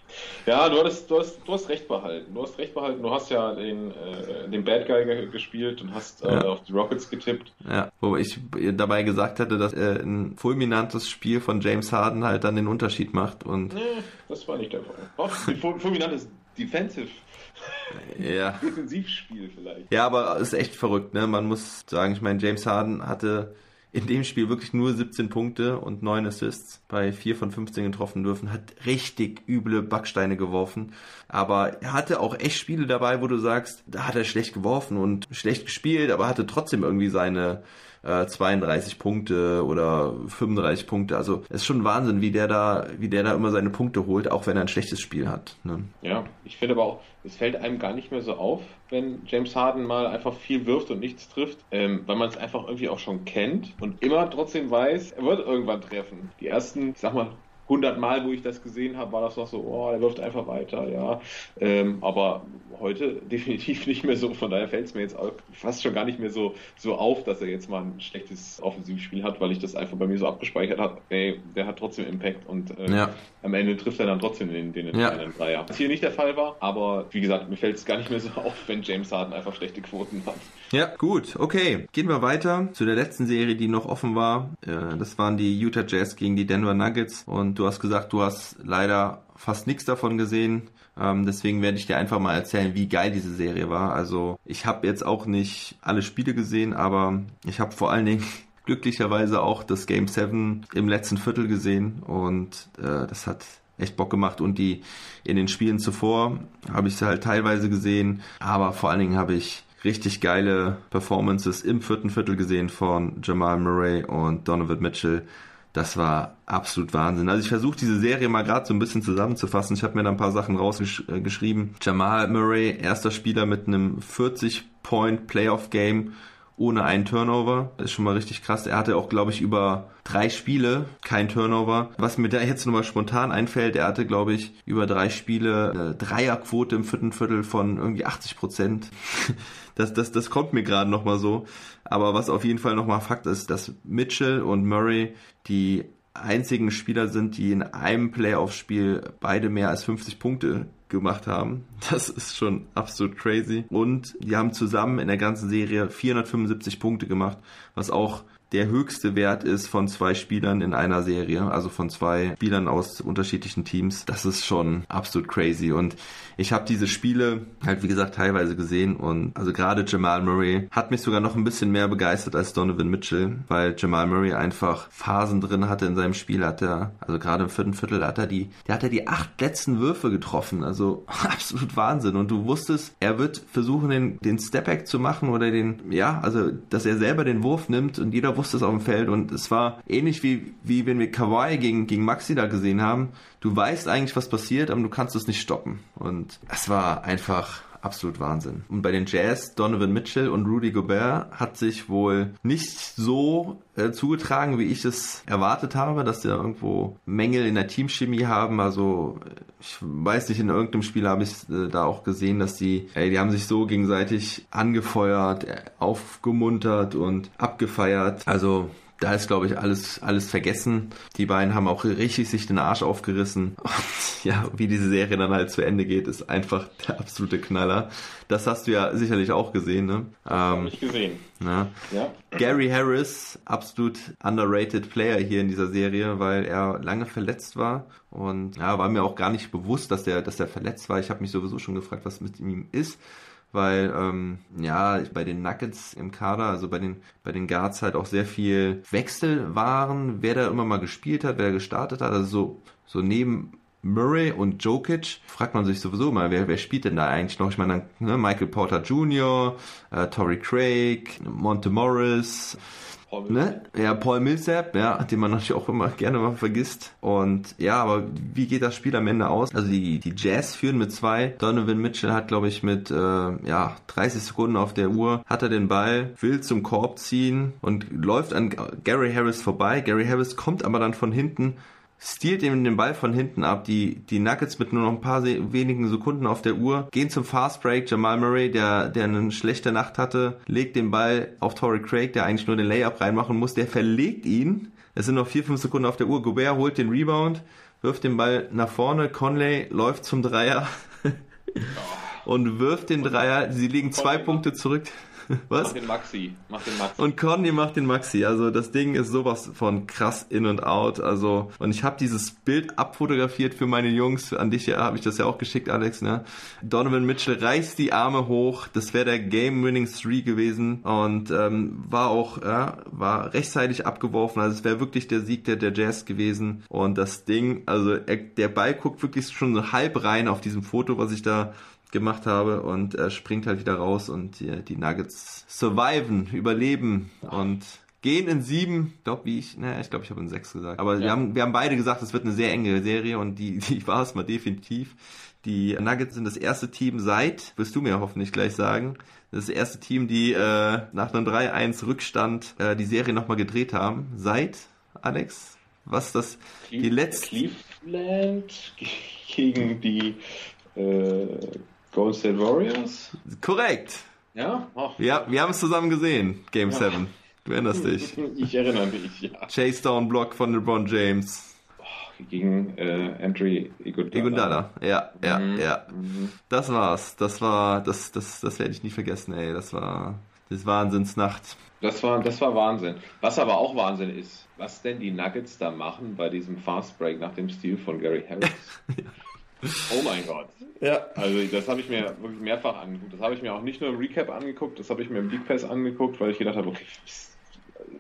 Ja, du hast, du, hast, du hast recht behalten. Du hast recht behalten. Du hast ja den, äh, den Bad Guy ge gespielt und hast äh, Ja. auf die Rockets getippt. Ja, wo ich dabei gesagt hätte, dass äh, ein fulminantes Spiel von James Harden halt dann den Unterschied macht und Nee, das war nicht der Fall. Fu- fulminantes Defensive, ja. Defensivspiel vielleicht. Ja, aber ist echt verrückt, ne? Man muss sagen, ich meine, James Harden hatte in dem Spiel wirklich nur 17 Punkte und 9 Assists bei 4 von 15 getroffen dürfen, hat richtig üble Backsteine geworfen. Aber er hatte auch echt Spiele dabei, wo du sagst, da hat er schlecht geworfen und schlecht gespielt, aber hatte trotzdem irgendwie seine äh, 32 Punkte oder 35 Punkte. Also es ist schon Wahnsinn, wie der da, wie der da immer seine Punkte holt, auch wenn er ein schlechtes Spiel hat. Ne? Ja, ich finde aber auch, es fällt einem gar nicht mehr so auf, wenn James Harden mal einfach viel wirft und nichts trifft, ähm, weil man es einfach irgendwie auch schon kennt und immer trotzdem weiß, er wird irgendwann treffen. Die ersten, ich sag mal, 100 Mal, wo ich das gesehen habe, war das noch so, oh, er wirft einfach weiter, ja. Ähm, aber heute definitiv nicht mehr so. Von daher fällt es mir jetzt auch fast schon gar nicht mehr so, so auf, dass er jetzt mal ein schlechtes Offensivspiel hat, weil ich das einfach bei mir so abgespeichert habe. Ey, der hat trotzdem Impact und äh, Ja. am Ende trifft er dann trotzdem den, den Ja. entscheidenden Dreier. Was hier nicht der Fall war, aber wie gesagt, mir fällt es gar nicht mehr so auf, wenn James Harden einfach schlechte Quoten hat. Ja, gut, okay. Gehen wir weiter zu der letzten Serie, die noch offen war. Äh, Das waren die Utah Jazz gegen die Denver Nuggets. Und du hast gesagt, du hast leider fast nichts davon gesehen. Ähm, Deswegen werde ich dir einfach mal erzählen, wie geil diese Serie war. Also ich habe jetzt auch nicht alle Spiele gesehen, aber ich habe vor allen Dingen glücklicherweise auch das Game 7 im letzten Viertel gesehen. Und äh, das hat echt Bock gemacht und die in den Spielen zuvor habe ich sie halt teilweise gesehen, aber vor allen Dingen habe ich richtig geile Performances im vierten Viertel gesehen von Jamal Murray und Donovan Mitchell. Das war absolut Wahnsinn. Also ich versuche diese Serie mal gerade so ein bisschen zusammenzufassen. Ich habe mir da ein paar Sachen rausgeschrieben. Jamal Murray, erster Spieler mit einem 40-Point Playoff-Game ohne einen Turnover. Das ist schon mal richtig krass. Er hatte auch, glaube ich, über drei Spiele kein Turnover. Was mir da jetzt nochmal spontan einfällt, er hatte, glaube ich, über drei Spiele eine Dreierquote im vierten Viertel von irgendwie 80 Prozent. Das, das, das kommt mir gerade nochmal so. Aber was auf jeden Fall nochmal Fakt ist, dass Mitchell und Murray die einzigen Spieler sind, die in einem Playoff-Spiel beide mehr als 50 Punkte gemacht haben. Das ist schon absolut crazy. Und die haben zusammen in der ganzen Serie 475 Punkte gemacht, was auch der höchste Wert ist von zwei Spielern in einer Serie, also von zwei Spielern aus unterschiedlichen Teams. Das ist schon absolut crazy. Und ich habe diese Spiele halt, wie gesagt, teilweise gesehen. Und also gerade Jamal Murray hat mich sogar noch ein bisschen mehr begeistert als Donovan Mitchell, weil Jamal Murray einfach Phasen drin hatte in seinem Spiel. Hat er, also gerade im vierten Viertel hat er die, der hat er die acht letzten Würfe getroffen. Also absolut Wahnsinn. Und du wusstest, er wird versuchen, den, den Stepback zu machen oder den, ja, also, dass er selber den Wurf nimmt und jeder wusste es auf dem Feld. Und es war ähnlich wie, wie wenn wir Kawhi gegen, gegen Maxi da gesehen haben. Du weißt eigentlich, was passiert, aber du kannst es nicht stoppen. Und es war einfach absolut Wahnsinn. Und bei den Jazz, Donovan Mitchell und Rudy Gobert hat sich wohl nicht so äh, zugetragen, wie ich es erwartet habe, dass sie da irgendwo Mängel in der Teamchemie haben. Also ich weiß nicht, in irgendeinem Spiel habe ich äh, da auch gesehen, dass die, ey, die haben sich so gegenseitig angefeuert, äh, aufgemuntert und abgefeiert. Also da ist, glaube ich, alles, alles vergessen. Die beiden haben auch richtig sich den Arsch aufgerissen. Und ja, wie diese Serie dann halt zu Ende geht, ist einfach der absolute Knaller. Das hast du ja sicherlich auch gesehen, ne? Hab Ähm, ich gesehen. na. Ja. Gary Harris, absolut underrated Player hier in dieser Serie, weil er lange verletzt war. Und ja, war mir auch gar nicht bewusst, dass der, dass der verletzt war. Ich habe mich sowieso schon gefragt, was mit ihm ist weil ähm, ja bei den Nuggets im Kader, also bei den bei den Guards halt auch sehr viel Wechsel waren, wer da immer mal gespielt hat, wer gestartet hat, also so so neben Murray und Jokic, fragt man sich sowieso mal, wer, wer spielt denn da eigentlich noch? Ich meine, ne, Michael Porter Jr., äh, Torrey Craig, Monte Morris, Paul Ne? Ja, Paul Millsap, ja, den man natürlich auch immer gerne mal vergisst. Und ja, aber wie geht das Spiel am Ende aus? Also die, die Jazz führen mit zwei. Donovan Mitchell hat, glaube ich, mit äh, ja, 30 Sekunden auf der Uhr, hat er den Ball, will zum Korb ziehen und läuft an Gary Harris vorbei. Gary Harris kommt aber dann von hinten stiehlt ihm den Ball von hinten ab. Die, die Nuggets mit nur noch ein paar wenigen Sekunden auf der Uhr gehen zum Fast Break. Jamal Murray, der, der eine schlechte Nacht hatte, legt den Ball auf Torrey Craig, der eigentlich nur den Layup reinmachen muss. Der verlegt ihn. Es sind noch vier, fünf Sekunden auf der Uhr. Gobert holt den Rebound, wirft den Ball nach vorne. Conley läuft zum Dreier und wirft den Dreier. Sie liegen zwei Punkte zurück. Was? Mach den Maxi. Mach den Maxi. Und Conny macht den Maxi. Also das Ding ist sowas von krass in und out. Also und ich habe dieses Bild abfotografiert für meine Jungs. An dich habe ich das ja auch geschickt, Alex. Ne? Donovan Mitchell reißt die Arme hoch. Das wäre der Game-Winning Three gewesen und ähm, war auch ja, war rechtzeitig abgeworfen. Also es wäre wirklich der Sieg der, der Jazz gewesen. Und das Ding, also er, der Ball guckt wirklich schon so halb rein auf diesem Foto, was ich da gemacht habe und er springt halt wieder raus und die, die Nuggets surviven, überleben und gehen in sieben, glaub wie ich, naja, ich glaube, ich habe in sechs gesagt. Aber ja. wir haben, wir haben beide gesagt, es wird eine sehr enge Serie und die, die war es mal definitiv. Die Nuggets sind das erste Team seit, wirst du mir hoffentlich gleich sagen, das erste Team, die äh, nach einem 3-1 Rückstand äh, die Serie nochmal gedreht haben. Seit, Alex? Was das? Cle die letzte. Cleveland gegen die äh, Golden State Warriors? Korrekt. Ja? Ach. Ja, wir haben es zusammen gesehen, Game ja. 7. Du erinnerst dich. Ich erinnere mich, ja. Chase Down Block von LeBron James. Oh, gegen äh, Andre Iguodala. Iguodala, ja, ja, mhm. ja. Das war's. Das war, das, das, das werde ich nie vergessen, ey. Das war, das Wahnsinnsnacht. Das war, das war Wahnsinn. Was aber auch Wahnsinn ist, was denn die Nuggets da machen bei diesem Fast Break nach dem Stil von Gary Harris. ja. Oh mein Gott. Ja. Also das habe ich mir wirklich mehrfach angeguckt. Das habe ich mir auch nicht nur im Recap angeguckt, das habe ich mir im League Pass angeguckt, weil ich gedacht habe, okay,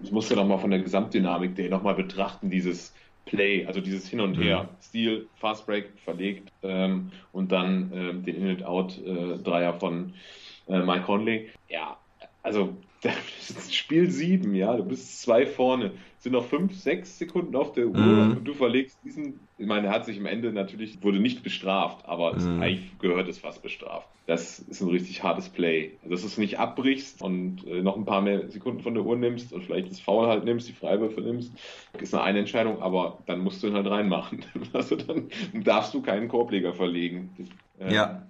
ich muss ja nochmal von der Gesamtdynamik der nochmal betrachten, dieses Play, also dieses Hin und Her. Mhm. Stil, Fast Break verlegt ähm, und dann ähm, den In-and-Out-Dreier äh, von äh, Mike Conley. Ja, also Spiel 7, ja, du bist zwei vorne sind noch fünf, sechs Sekunden auf der Uhr mhm. und du verlegst diesen. Ich meine, er hat sich am Ende natürlich, wurde nicht bestraft, aber es, mhm. eigentlich gehört es fast bestraft. Das ist ein richtig hartes Play. Also, dass du es nicht abbrichst und äh, noch ein paar mehr Sekunden von der Uhr nimmst und vielleicht das Foul halt nimmst, die Freiwürfe nimmst, ist eine, eine Entscheidung, aber dann musst du ihn halt reinmachen. also dann darfst du keinen Korbleger verlegen. Das, äh, ja.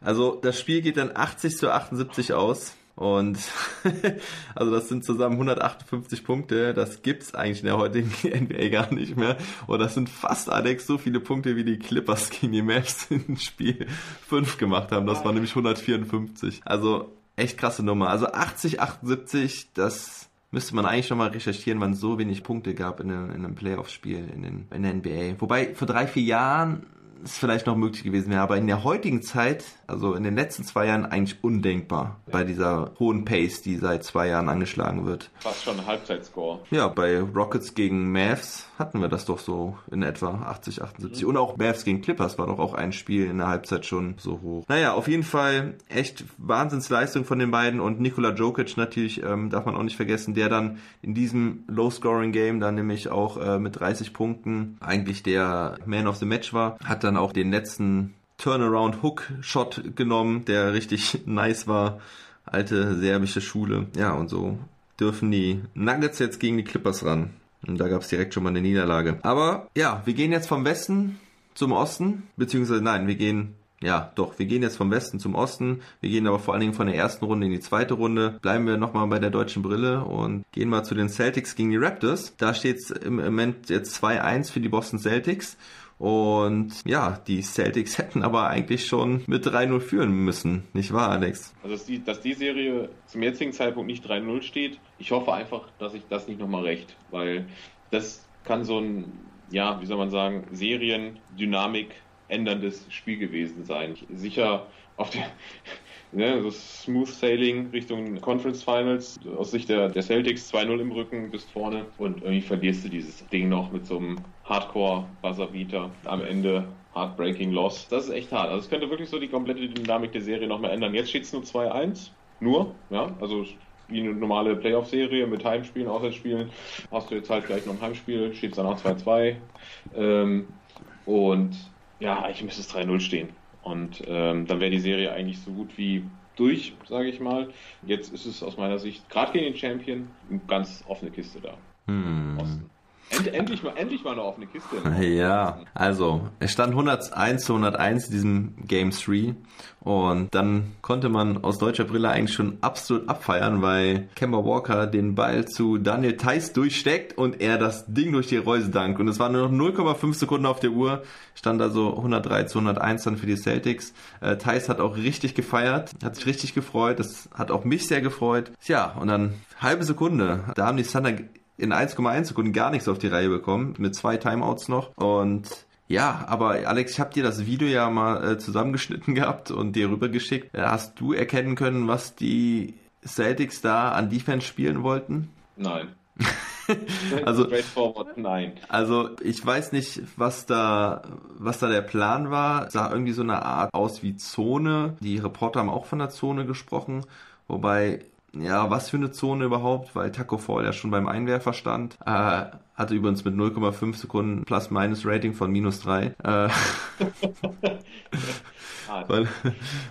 Also das Spiel geht dann 80 zu 78 aus. Und also das sind zusammen 158 Punkte. Das gibt's eigentlich in der heutigen NBA gar nicht mehr. Und das sind fast Alex so viele Punkte, wie die Clippers gegen die Mavs in Spiel 5 gemacht haben. Das war nämlich 154. Also echt krasse Nummer. Also 80, 78, das müsste man eigentlich nochmal recherchieren, wann es so wenig Punkte gab in einem, in einem Playoff-Spiel in, in der NBA. Wobei vor drei, vier Jahren es vielleicht noch möglich gewesen wäre, aber in der heutigen Zeit, also in den letzten zwei Jahren, eigentlich undenkbar bei dieser hohen Pace, die seit zwei Jahren angeschlagen wird. Fast schon ein Halbzeitscore. Ja, bei Rockets gegen Mavs hatten wir das doch so in etwa 80, 78. Mhm. Und auch Mavs gegen Clippers war doch auch ein Spiel in der Halbzeit schon so hoch. Naja, auf jeden Fall echt Wahnsinnsleistung von den beiden und Nikola Jokic natürlich, ähm, darf man auch nicht vergessen, der dann in diesem Low-Scoring-Game dann nämlich auch äh, mit 30 Punkten eigentlich der Man of the Match war, hat dann auch den letzten Turnaround Hook Shot genommen, der richtig nice war. Alte serbische Schule. Ja, und so dürfen die Nuggets jetzt gegen die Clippers ran. Und da gab es direkt schon mal eine Niederlage. Aber ja, wir gehen jetzt vom Westen zum Osten, beziehungsweise nein, wir gehen ja, doch, wir gehen jetzt vom Westen zum Osten. Wir gehen aber vor allen Dingen von der ersten Runde in die zweite Runde. Bleiben wir nochmal bei der deutschen Brille und gehen mal zu den Celtics gegen die Raptors. Da steht es im Moment jetzt 2-1 für die Boston Celtics. Und ja, die Celtics hätten aber eigentlich schon mit 3-0 führen müssen, nicht wahr, Alex? Also, dass die, dass die Serie zum jetzigen Zeitpunkt nicht 3-0 steht, ich hoffe einfach, dass ich das nicht nochmal recht, weil das kann so ein, ja, wie soll man sagen, Seriendynamik änderndes Spiel gewesen sein. Sicher auf die, ne, so Smooth Sailing Richtung Conference Finals aus Sicht der, der Celtics 2-0 im Rücken bis vorne und irgendwie verlierst du dieses Ding noch mit so einem Hardcore Buzzerbeater am Ende Heartbreaking Loss. Das ist echt hart. Also es könnte wirklich so die komplette Dynamik der Serie nochmal ändern. Jetzt steht es nur 2-1. Nur, ja, also wie eine normale Playoff-Serie mit Heimspielen, Auswärtsspielen. Hast du jetzt halt gleich noch ein Heimspiel, steht es dann auch 2-2. Ähm, und ja, eigentlich müsste es 3-0 stehen. Und ähm, dann wäre die Serie eigentlich so gut wie durch, sage ich mal. Jetzt ist es aus meiner Sicht, gerade gegen den Champion, eine ganz offene Kiste da. Hm. Osten. End, endlich, mal, endlich mal eine offene Kiste. Ja, also es stand 101 zu 101 in diesem Game 3 und dann konnte man aus deutscher Brille eigentlich schon absolut abfeiern, weil Kemba Walker den Ball zu Daniel Theiss durchsteckt und er das Ding durch die Reuse dankt und es waren nur noch 0,5 Sekunden auf der Uhr, stand also 103 zu 101 dann für die Celtics. Äh, Theiss hat auch richtig gefeiert, hat sich richtig gefreut, das hat auch mich sehr gefreut. Tja, und dann halbe Sekunde, da haben die Thunder in 1,1 Sekunden gar nichts auf die Reihe bekommen, mit zwei Timeouts noch. Und ja, aber Alex, ich habe dir das Video ja mal äh, zusammengeschnitten gehabt und dir rübergeschickt. Äh, hast du erkennen können, was die Celtics da an Defense spielen wollten? Nein. also, Straightforward, nein. Also ich weiß nicht, was da, was da der Plan war. Sah irgendwie so eine Art aus wie Zone. Die Reporter haben auch von der Zone gesprochen, wobei ja, was für eine Zone überhaupt, weil Taco Fall ja schon beim Einwerfer stand. Äh, hatte übrigens mit 0,5 Sekunden Plus-Minus-Rating von minus 3. Äh, weil,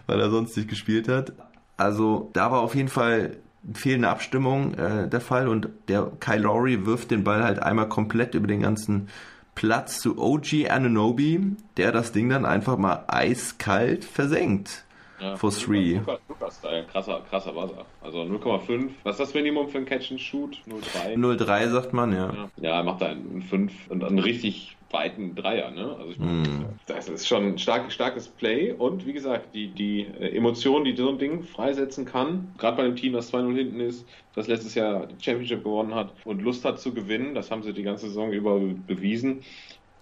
weil er sonst nicht gespielt hat. Also da war auf jeden Fall fehlende Abstimmung äh, der Fall und der Kyle Lowry wirft den Ball halt einmal komplett über den ganzen Platz zu OG Ananobi, der das Ding dann einfach mal eiskalt versenkt. Ja, for three. Lukas, Lukas Style, krasser, krasser Buzzer. Also 0,5. Was ist das Minimum für ein Catch and Shoot? 0,3. 0,3 sagt man, ja. Ja, er macht da einen 5 und einen richtig weiten Dreier, ne? Also ich Hm. das ist schon ein stark, starkes Play und wie gesagt, die, die äh, Emotionen, die so ein Ding freisetzen kann, gerade bei einem Team, das 2-0 hinten ist, das letztes Jahr die Championship gewonnen hat und Lust hat zu gewinnen, das haben sie die ganze Saison über bewiesen.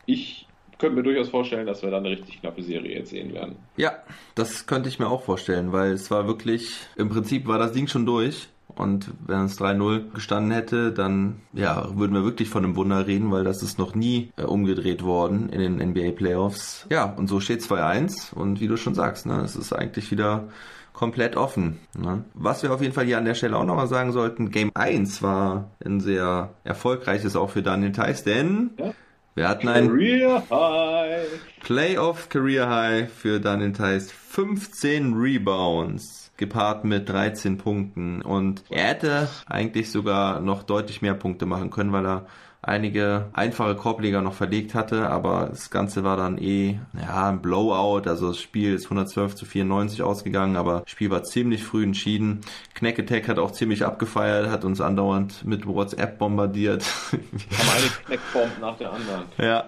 Ich könnte mir durchaus vorstellen, dass wir da eine richtig knappe Serie jetzt sehen werden. Ja, das könnte ich mir auch vorstellen, weil es war wirklich, im Prinzip war das Ding schon durch. Und wenn es 3-0 gestanden hätte, dann ja, würden wir wirklich von einem Wunder reden, weil das ist noch nie äh, umgedreht worden in den NBA Playoffs. Ja, und so steht 2-1 und wie du schon sagst, ne, es ist eigentlich wieder komplett offen. Ne? Was wir auf jeden Fall hier an der Stelle auch nochmal sagen sollten, Game 1 war ein sehr erfolgreiches auch für Daniel Theiss, denn Ja. Wir hatten ein Career High! Playoff Career High für Daniel Theiss. 15 Rebounds, gepaart mit 13 Punkten. Und er hätte eigentlich sogar noch deutlich mehr Punkte machen können, weil er einige einfache Korbleger noch verlegt hatte, aber das Ganze war dann eh, ja, ein Blowout, also das Spiel ist 112 zu 94 ausgegangen, aber das Spiel war ziemlich früh entschieden. Knack Attack hat auch ziemlich abgefeiert, hat uns andauernd mit WhatsApp bombardiert. Haben eine Knackbomb nach der anderen. Ja.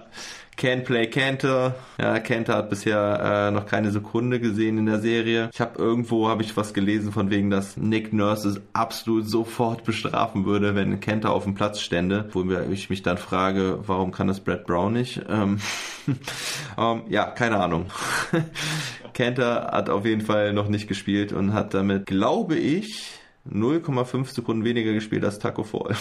Can Play Cantor. Ja, Cantor hat bisher äh, noch keine Sekunde gesehen in der Serie. Ich habe irgendwo habe ich was gelesen von wegen, dass Nick Nurse es absolut sofort bestrafen würde, wenn Cantor auf dem Platz stände. Wo ich mich dann frage, warum kann das Brad Brown nicht? Ähm, ähm, ja, keine Ahnung. Cantor hat auf jeden Fall noch nicht gespielt und hat damit, glaube ich, 0,5 Sekunden weniger gespielt als Taco Fall.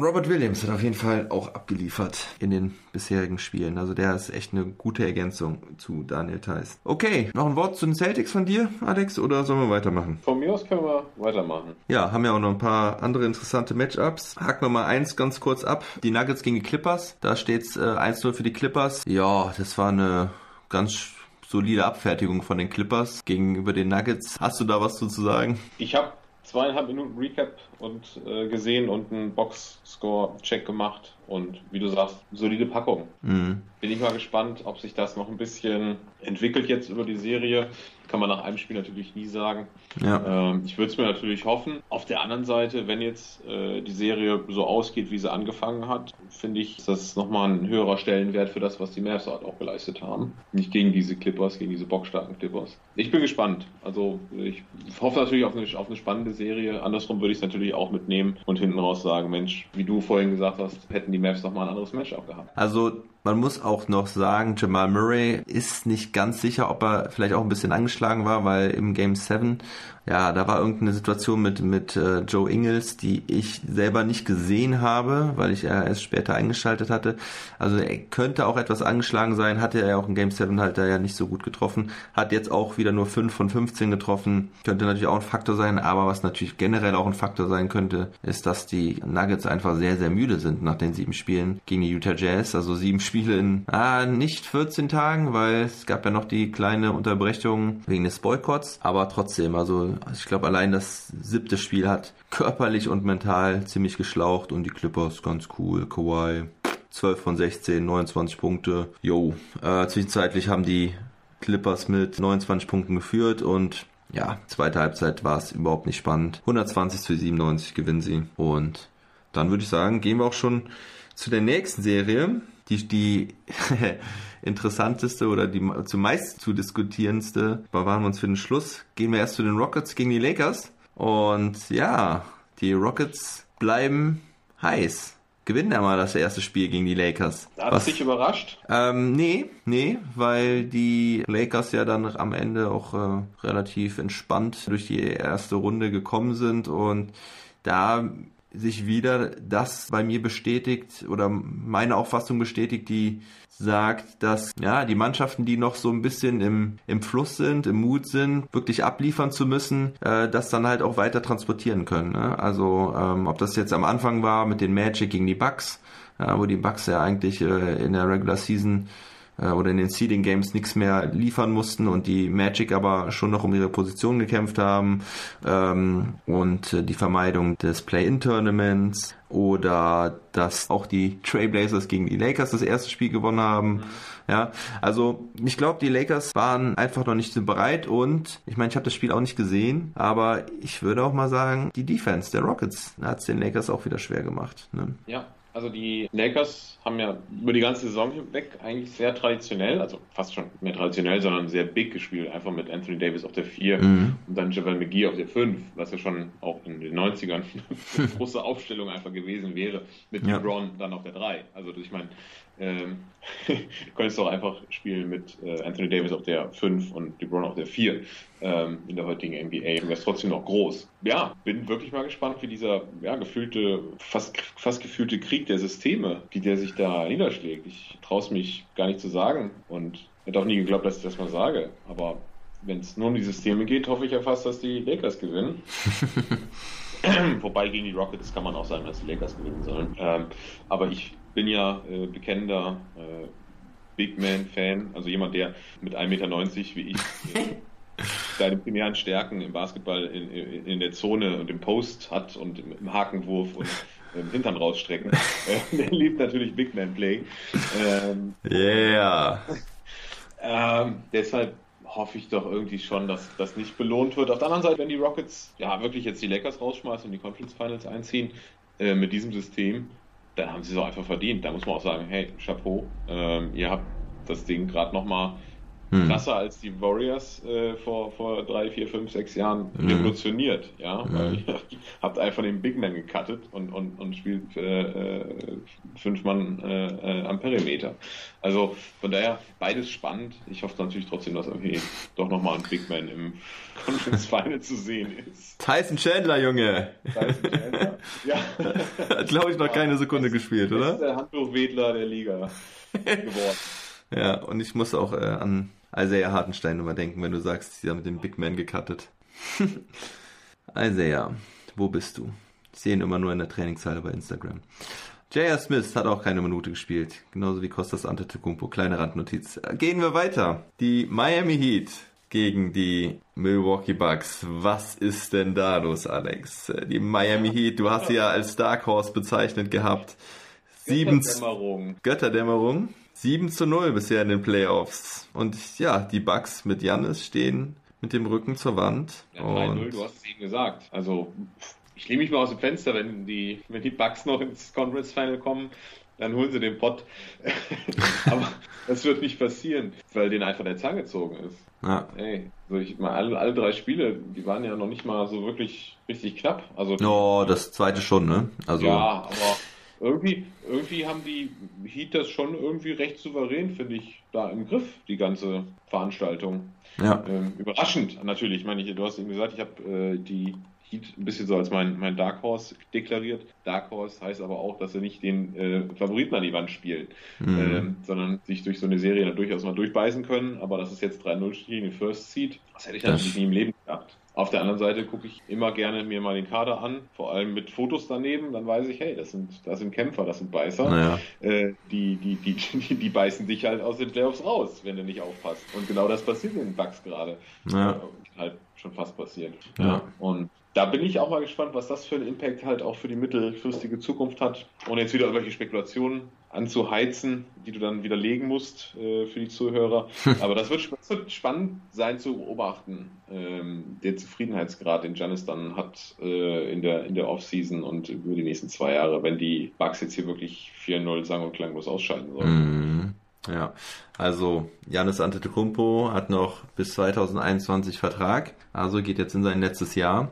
Robert Williams hat auf jeden Fall auch abgeliefert in den bisherigen Spielen. Also der ist echt eine gute Ergänzung zu Daniel Theiss. Okay, noch ein Wort zu den Celtics von dir, Alex, oder sollen wir weitermachen? Von mir aus können wir weitermachen. Ja, haben ja auch noch ein paar andere interessante Matchups. Haken wir mal eins ganz kurz ab. Die Nuggets gegen die Clippers. Da steht's äh, 1-0 für die Clippers. Ja, das war eine ganz solide Abfertigung von den Clippers gegenüber den Nuggets. Hast du da was zu sagen? Ich habe zweieinhalb Minuten Recap und äh, gesehen und einen Box-Score-Check gemacht. Und wie du sagst, solide Packung. Mhm. Bin ich mal gespannt, ob sich das noch ein bisschen entwickelt jetzt über die Serie. Kann man nach einem Spiel natürlich nie sagen. Ja. Ähm, ich würde es mir natürlich hoffen. Auf der anderen Seite, wenn jetzt äh, die Serie so ausgeht, wie sie angefangen hat, finde ich, ist das nochmal ein höherer Stellenwert für das, was die Mavs halt auch geleistet haben. Nicht gegen diese Clippers, gegen diese bockstarken Clippers. Ich bin gespannt. Also ich hoffe natürlich auf eine, auf eine spannende Serie. Andersrum würde ich es natürlich auch mitnehmen und hinten raus sagen, Mensch, wie du vorhin gesagt hast, hätten die Mavs nochmal ein anderes Matchup gehabt. Also man muss auch noch sagen, Jamal Murray ist nicht ganz sicher, ob er vielleicht auch ein bisschen angeschlagen war, weil im Game 7 ja, da war irgendeine Situation mit, mit äh, Joe Ingles, die ich selber nicht gesehen habe, weil ich er erst später eingeschaltet hatte. Also er könnte auch etwas angeschlagen sein, hatte er ja auch in Game 7 halt da ja nicht so gut getroffen, hat jetzt auch wieder nur 5 von 15 getroffen, könnte natürlich auch ein Faktor sein, aber was natürlich generell auch ein Faktor sein könnte, ist, dass die Nuggets einfach sehr, sehr müde sind nach den sieben Spielen gegen die Utah Jazz. Also sieben Spiele in ah, nicht 14 Tagen, weil es gab ja noch die kleine Unterbrechung wegen des Boykotts, aber trotzdem, also also ich glaube, allein das siebte Spiel hat körperlich und mental ziemlich geschlaucht und die Clippers ganz cool. Kawhi 12 von 16, 29 Punkte. Jo, äh, zwischenzeitlich haben die Clippers mit 29 Punkten geführt und ja, zweite Halbzeit war es überhaupt nicht spannend. 120 zu 97 gewinnen sie und dann würde ich sagen, gehen wir auch schon zu der nächsten Serie, die, die interessanteste oder die zumeist zu diskutierendste, bewahren wir uns für den Schluss. Gehen wir erst zu den Rockets gegen die Lakers. Und ja, die Rockets bleiben heiß. Gewinnen ja mal das erste Spiel gegen die Lakers. Hat es dich überrascht? Ähm, nee, nee, weil die Lakers ja dann am Ende auch äh, relativ entspannt durch die erste Runde gekommen sind und da sich wieder das bei mir bestätigt oder meine Auffassung bestätigt, die sagt, dass ja die Mannschaften, die noch so ein bisschen im, im Fluss sind, im Mut sind, wirklich abliefern zu müssen, äh, das dann halt auch weiter transportieren können. Ne? Also ähm, ob das jetzt am Anfang war mit den Magic gegen die Bucks, äh, wo die Bucks ja eigentlich äh, in der Regular Season äh, oder in den Seeding Games nichts mehr liefern mussten und die Magic aber schon noch um ihre Position gekämpft haben ähm, und äh, die Vermeidung des Play-In-Tournaments oder dass auch die Trailblazers gegen die Lakers das erste Spiel gewonnen haben. Mhm. Ja, also ich glaube, die Lakers waren einfach noch nicht so bereit und ich meine, ich habe das Spiel auch nicht gesehen, aber ich würde auch mal sagen, die Defense der Rockets hat es den Lakers auch wieder schwer gemacht. Ne? Ja, also die Lakers haben ja über die ganze Saison hinweg eigentlich sehr traditionell, also fast schon mehr traditionell, sondern sehr big gespielt. Einfach mit Anthony Davis auf der 4 mhm. und dann Javel McGee auf der 5, was ja schon auch in den 90ern eine große Aufstellung einfach gewesen wäre. Mit ja. LeBron dann auf der 3. Also ich meine, ähm, du könntest doch einfach spielen mit äh, Anthony Davis auf der 5 und LeBron auf der 4 ähm, in der heutigen NBA. Und wäre trotzdem noch groß. Ja, bin wirklich mal gespannt, wie dieser ja, gefühlte, fast, fast gefühlte Krieg der Systeme, wie der sich da niederschlägt. Ich traue es mich gar nicht zu sagen und hätte auch nie geglaubt, dass ich das mal sage. Aber wenn es nur um die Systeme geht, hoffe ich ja fast, dass die Lakers gewinnen. Wobei gegen die Rockets kann man auch sagen, dass die Lakers gewinnen sollen. Ähm, aber ich bin ja äh, bekennender äh, Big Man-Fan, also jemand, der mit 1,90 Meter wie ich seine primären Stärken im Basketball in, in, in, der Zone und im Post hat und im, im Hakenwurf und im Hintern rausstrecken. Äh, der liebt natürlich Big Man Play. Ähm, yeah. Ähm, deshalb hoffe ich doch irgendwie schon, dass das nicht belohnt wird. Auf der anderen Seite, wenn die Rockets ja wirklich jetzt die Lakers rausschmeißen und die Conference Finals einziehen äh, mit diesem System, dann haben sie es auch einfach verdient. Da muss man auch sagen, hey, Chapeau, ähm, ihr habt das Ding gerade nochmal hm. krasser als die Warriors äh, vor, vor drei, vier, fünf, sechs Jahren hm. revolutioniert, ja, hm. weil ihr habt einfach den Big Man gecuttet und, und, und spielt äh, äh fünf Mann äh, äh, am Perimeter. Also von daher beides spannend. Ich hoffe natürlich trotzdem, dass irgendwie doch nochmal ein Big Man im Conference Final zu sehen ist. Tyson Chandler, Junge! Tyson Chandler, ja. Hat, glaube ich, noch keine Sekunde gespielt, oder? Ist der Handtuchwedler der Liga geworden. Ja, und ich muss auch äh, an Isaiah Hartenstein immer denken, wenn du sagst, sie haben mit dem Big Man gecuttet. Isaiah, wo bist du? Ich sehe ihn immer nur in der Trainingshalle bei Instagram. J.R. Smith hat auch keine Minute gespielt, genauso wie Kostas Antetokounmpo. Kleine Randnotiz. Gehen wir weiter. Die Miami Heat gegen die Milwaukee Bucks. Was ist denn da los, Alex? Die Miami Heat, du hast sie ja als Dark Horse bezeichnet gehabt. Sieben Götterdämmerung. Götterdämmerung. 7 zu 0 bisher in den Playoffs. Und ja, die Bucks mit Jannis stehen mit dem Rücken zur Wand. Ja, 3-0, du hast es eben gesagt. Also, ich lehne mich mal aus dem Fenster, wenn die, wenn die Bucks noch ins Conference Final kommen, dann holen sie den Pott. Aber das wird nicht passieren, weil denen einfach der Zahn gezogen ist. Ja. Ey, also ich mal alle, alle drei Spiele, die waren ja noch nicht mal so wirklich richtig knapp. Also oh, das zweite schon, ne? Also ja, aber irgendwie, irgendwie haben die Heat das schon irgendwie recht souverän, finde ich, da im Griff, die ganze Veranstaltung. Ja. Ähm, überraschend, natürlich. Ich meine, ich, du hast eben gesagt, ich habe äh, die Heat ein bisschen so als mein, mein Dark Horse deklariert. Dark Horse heißt aber auch, dass er nicht den äh, Favoriten an die Wand spielt, Mhm. ähm, sondern sich durch so eine Serie dann durchaus mal durchbeißen können. Aber das ist jetzt 3-0 gegen den First Seed. Das hätte ich natürlich nie im Leben gedacht. Auf der anderen Seite gucke ich immer gerne mir mal den Kader an, vor allem mit Fotos daneben, dann weiß ich, hey, das sind, das sind Kämpfer, das sind Beißer. Naja. Äh, die, die, die, die, die beißen dich halt aus den Playoffs raus, wenn du nicht aufpasst. Und genau das passiert in den Bugs gerade. Ja. Äh, halt schon fast passiert. Ja. Und da bin ich auch mal gespannt, was das für einen Impact halt auch für die mittelfristige Zukunft hat. Und jetzt wieder irgendwelche Spekulationen anzuheizen, die du dann widerlegen musst äh, für die Zuhörer. Aber das wird, das wird spannend sein zu beobachten, ähm, der Zufriedenheitsgrad, den Janis dann hat äh, in der, in der Offseason und über die nächsten zwei Jahre, wenn die Bugs jetzt hier wirklich 4-0 sang- und klanglos ausschalten sollen. Mhm. Ja, also Janis Antetokounmpo hat noch bis 2021 Vertrag, also geht jetzt in sein letztes Jahr.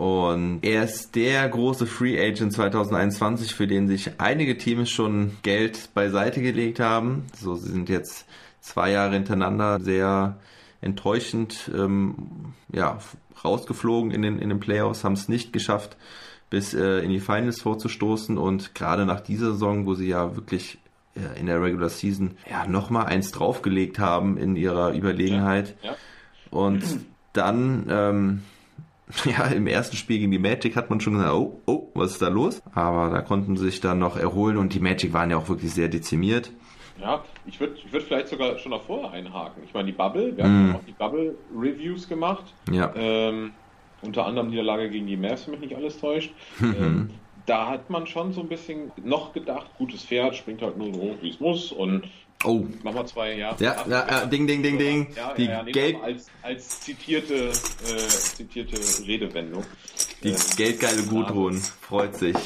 Und er ist der große Free Agent 2021, für den sich einige Teams schon Geld beiseite gelegt haben. So, sie sind jetzt zwei Jahre hintereinander sehr enttäuschend ähm, ja, rausgeflogen in den, in den Playoffs, haben es nicht geschafft, bis äh, in die Finals vorzustoßen. Und gerade nach dieser Saison, wo sie ja wirklich äh, in der Regular Season ja nochmal eins draufgelegt haben in ihrer Überlegenheit. Ja. Und dann, ähm, ja, im ersten Spiel gegen die Magic hat man schon gesagt, oh, oh, was ist da los? Aber da konnten sie sich dann noch erholen und die Magic waren ja auch wirklich sehr dezimiert. Ja, ich würde ich würd vielleicht sogar schon noch vorher einhaken. Ich meine, die Bubble, wir haben Mm. ja auch die Bubble-Reviews gemacht. Ja. Ähm, unter anderem Niederlage gegen die Mavs, wenn mich nicht alles täuscht. ähm, da hat man schon so ein bisschen noch gedacht, gutes Pferd springt halt nur so, wie es muss und Oh, machen wir zwei Jahre. Ja, ja, ja, ding, ding, ding, ding. Ja, Die ja, ja, Geld- als, als zitierte, äh, zitierte Redewendung. die Ähm, geldgeile Gudrun freut sich.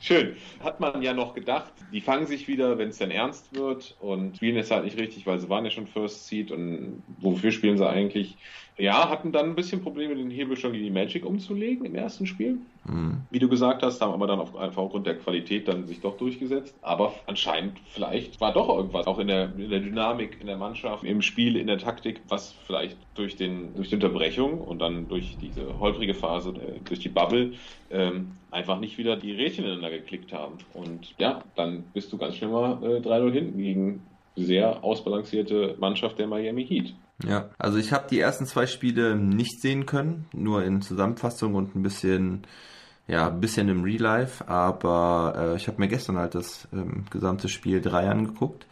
Schön. Hat man ja noch gedacht, die fangen sich wieder, wenn es dann ernst wird und spielen es halt nicht richtig, weil sie waren ja schon First Seed und wofür spielen sie eigentlich? Ja, hatten dann ein bisschen Probleme, den Hebel schon gegen die Magic umzulegen im ersten Spiel. Mhm. Wie du gesagt hast, haben aber dann auf, einfach aufgrund der Qualität dann sich doch durchgesetzt. Aber anscheinend, vielleicht war doch irgendwas, auch in der, in der Dynamik, in der Mannschaft, im Spiel, in der Taktik, was vielleicht durch, den, durch die Unterbrechung und dann durch diese holprige Phase, äh, durch die Bubble, ähm, einfach nicht wieder die Rädchen ineinander geklickt haben. Und ja, dann bist du ganz schnell mal äh, 3-0 hinten gegen sehr ausbalancierte Mannschaft der Miami Heat. Ja, also ich habe die ersten zwei Spiele nicht sehen können, nur in Zusammenfassung und ein bisschen, ja, ein bisschen im Real Life, aber äh, ich habe mir gestern halt das ähm, gesamte Spiel 3 angeguckt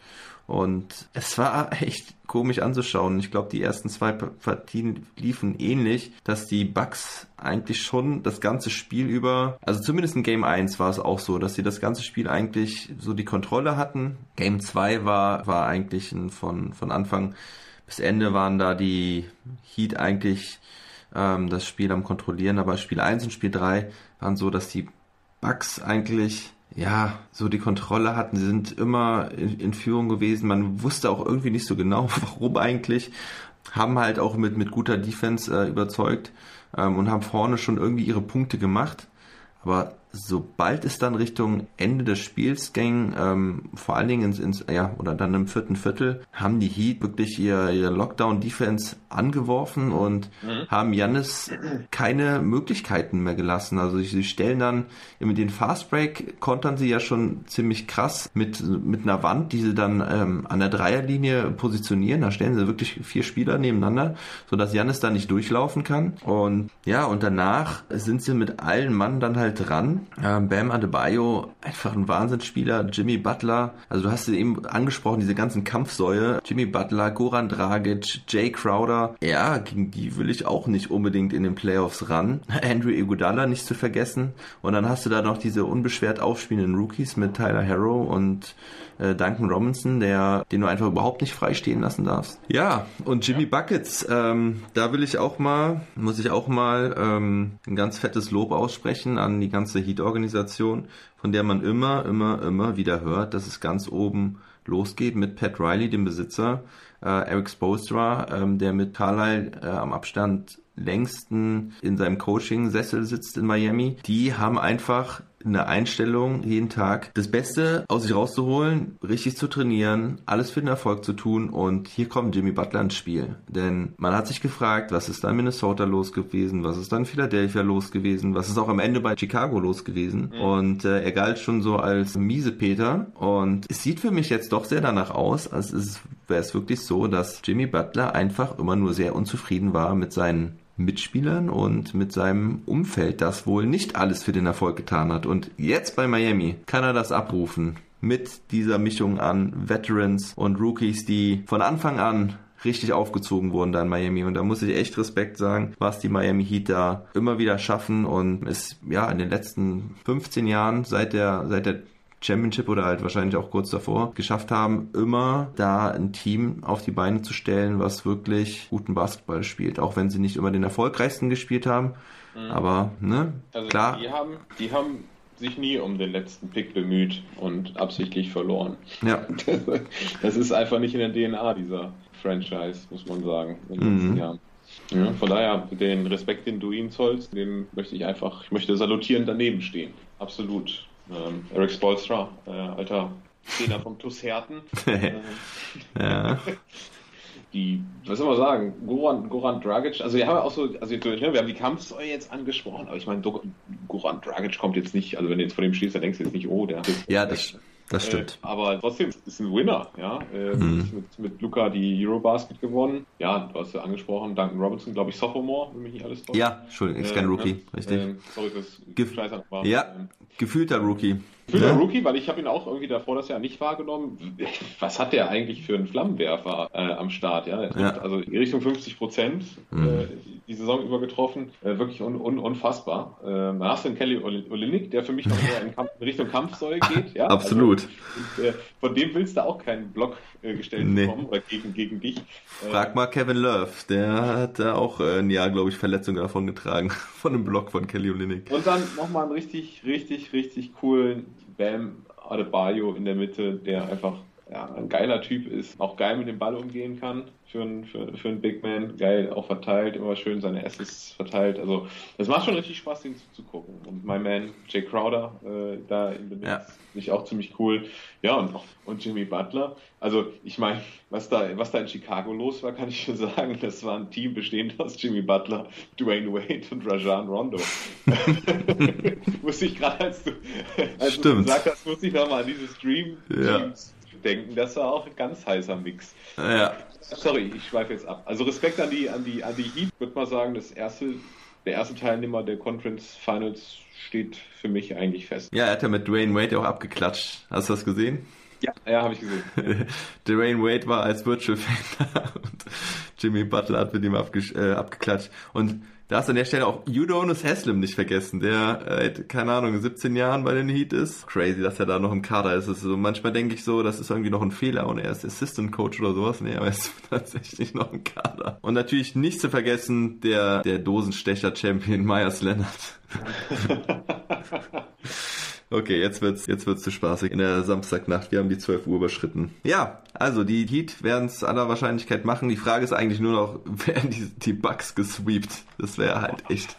und es war echt komisch anzuschauen. Ich glaube, die ersten zwei Pa- Partien liefen ähnlich, dass die Bucks eigentlich schon das ganze Spiel über, also zumindest in Game 1 war es auch so, dass sie das ganze Spiel eigentlich so die Kontrolle hatten. Game 2 war, war eigentlich ein, von, von Anfang bis Ende waren da die Heat eigentlich ähm, das Spiel am kontrollieren, aber Spiel 1 und Spiel 3 waren so, dass die Bucks eigentlich ja, so die Kontrolle hatten, sie sind immer in, in Führung gewesen. Man wusste auch irgendwie nicht so genau, warum eigentlich. Haben halt auch mit, mit guter Defense äh, überzeugt ähm, und haben vorne schon irgendwie ihre Punkte gemacht. Aber sobald es dann Richtung Ende des Spiels ging, ähm, vor allen Dingen ins, ins, ja, oder dann im vierten Viertel, haben die Heat wirklich ihr, ihre Lockdown-Defense angeworfen und haben Jannis keine Möglichkeiten mehr gelassen. Also sie stellen dann mit den Fastbreak kontern sie ja schon ziemlich krass mit, mit einer Wand, die sie dann ähm, an der Dreierlinie positionieren. Da stellen sie wirklich vier Spieler nebeneinander, sodass Jannis da nicht durchlaufen kann. Und ja, und danach sind sie mit allen Mann dann halt dran. Ähm, Bam Adebayo, einfach ein Wahnsinnsspieler. Jimmy Butler, also du hast sie eben angesprochen, diese ganzen Kampfsäue. Jimmy Butler, Goran Dragic, Jay Crowder. Ja, gegen die will ich auch nicht unbedingt in den Playoffs ran. Andrew Iguodala nicht zu vergessen. Und dann hast du da noch diese unbeschwert aufspielenden Rookies mit Tyler Harrow und äh, Duncan Robinson, der, den du einfach überhaupt nicht freistehen lassen darfst. Ja, und Jimmy Buckets, ähm, da will ich auch mal, muss ich auch mal ähm, ein ganz fettes Lob aussprechen an die ganze Heat-Organisation, von der man immer, immer, immer wieder hört, dass es ganz oben losgeht mit Pat Riley, dem Besitzer, äh, Eric Spoelstra, ähm, der mit Carlisle äh, am Abstand längsten in seinem Coaching-Sessel sitzt in Miami, die haben einfach eine Einstellung, jeden Tag das Beste aus sich rauszuholen, richtig zu trainieren, alles für den Erfolg zu tun und hier kommt Jimmy Butler ins Spiel. Denn man hat sich gefragt, was ist da in Minnesota los gewesen, was ist da in Philadelphia los gewesen, was ist auch am Ende bei Chicago los gewesen mhm. und äh, er galt schon so als miese Peter und es sieht für mich jetzt doch sehr danach aus, als wäre es wirklich so, dass Jimmy Butler einfach immer nur sehr unzufrieden war mit seinen Mitspielern und mit seinem Umfeld, das wohl nicht alles für den Erfolg getan hat. Und jetzt bei Miami kann er das abrufen mit dieser Mischung an Veterans und Rookies, die von Anfang an richtig aufgezogen wurden da in Miami. Und da muss ich echt Respekt sagen, was die Miami Heat da immer wieder schaffen und es ja in den letzten 15 Jahren seit der seit der Championship oder halt wahrscheinlich auch kurz davor geschafft haben, immer da ein Team auf die Beine zu stellen, was wirklich guten Basketball spielt. Auch wenn sie nicht immer den erfolgreichsten gespielt haben. Mhm. Aber, ne, also klar. Die haben, die haben sich nie um den letzten Pick bemüht und absichtlich verloren. Ja. Das ist einfach nicht in der DNA dieser Franchise, muss man sagen, in den letzten mhm. Jahren. Ja, von daher, den Respekt, den du ihm zollst, dem möchte ich einfach, ich möchte salutierend daneben stehen. Absolut. Ähm, Eric Spolstra, äh, alter Trainer vom TuS Herten. ja. Die, was soll man sagen, Goran, Goran Dragic, also wir haben auch so, also wir haben die Kampfsäule jetzt angesprochen, aber ich meine, Goran Dragic kommt jetzt nicht, also wenn du jetzt vor dem stehst, dann denkst du jetzt nicht, oh, der Ja, das, das stimmt. Äh, aber trotzdem ist ein Winner, ja. Äh, mhm. mit, mit Luca die Eurobasket gewonnen. Ja, du hast ja angesprochen, Duncan Robinson, glaube ich, Sophomore, wenn mich nicht alles täuscht. Ja, Entschuldigung, ist kein äh, Rookie, richtig. Ähm, sorry fürs war. Ja, ähm, gefühlter Rookie. Gefühlter ja. Rookie, weil ich habe ihn auch irgendwie davor das Jahr nicht wahrgenommen. Was hat der eigentlich für einen Flammenwerfer äh, am Start? Ja, ja. also in Richtung 50 Prozent mhm. äh, die Saison über getroffen. Äh, wirklich un un unfassbar. Dann hast du einen Kelly Olinik, der für mich noch eher in, Kampf, in Richtung Kampfsäule geht. Ja? Absolut. Also, und, äh, von dem willst du auch keinen Block äh, gestellt nee. bekommen oder gegen, gegen dich. Frag mal Kevin Love, der hat da auch ein Jahr, glaube ich, Verletzungen davon getragen von einem Block von Kelly Olinik. Und dann nochmal einen richtig, richtig, richtig coolen Bam Adebayo in der Mitte, der einfach ja, ein geiler Typ ist, auch geil mit dem Ball umgehen kann für einen, für, für einen Big Man, geil auch verteilt, immer schön seine Assists verteilt. Also es macht schon richtig Spaß, den zuzugucken. Und mein Man Jay Crowder äh, da in dem ja. Ich auch ziemlich cool. Ja, und, und Jimmy Butler. Also ich meine, was da, was da in Chicago los war, kann ich schon sagen, das war ein Team bestehend aus Jimmy Butler, Dwayne Wade und Rajan Rondo. Wusste ich gerade, als du, als du gesagt hast, muss ich nochmal an dieses Dream ja. denken. Das war auch ein ganz heißer Mix. Ja. Sorry, ich schweife jetzt ab. Also Respekt an die, an die, an die Heat, würde mal sagen, das erste, der erste Teilnehmer der Conference Finals steht für mich eigentlich fest. Ja, er hat ja mit Dwayne Wade auch abgeklatscht. Hast du das gesehen? Ja, ja, habe ich gesehen. Dwayne Wade war als Virtual Fan da und Jimmy Butler hat mit ihm abge äh, abgeklatscht. Und da hast du an der Stelle auch Udonis Haslem nicht vergessen, der, äh, keine Ahnung, 17 Jahren bei den Heat ist. Crazy, dass er da noch im Kader ist. Also manchmal denke ich so, das ist irgendwie noch ein Fehler und er ist Assistant Coach oder sowas. Nee, aber er ist tatsächlich noch im Kader. Und natürlich nicht zu vergessen, der, der Dosenstecher-Champion Myers Leonard. Okay, jetzt wird's, jetzt wird's zu spaßig in der Samstagnacht. Wir haben die 12 Uhr überschritten. Ja, also die Heat werden es aller Wahrscheinlichkeit machen. Die Frage ist eigentlich nur noch, werden die, die Bugs gesweept? Das wäre halt echt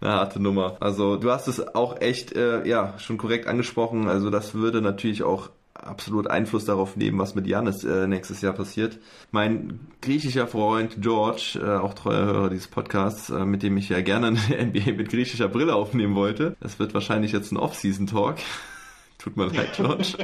eine harte Nummer. Also du hast es auch echt, äh, ja, schon korrekt angesprochen. Also das würde natürlich auch absolut Einfluss darauf nehmen, was mit Janis äh, nächstes Jahr passiert. Mein griechischer Freund George, äh, auch treuer Hörer dieses Podcasts, äh, mit dem ich ja gerne eine NBA mit griechischer Brille aufnehmen wollte. Das wird wahrscheinlich jetzt ein Off-Season-Talk. Tut mir leid, George.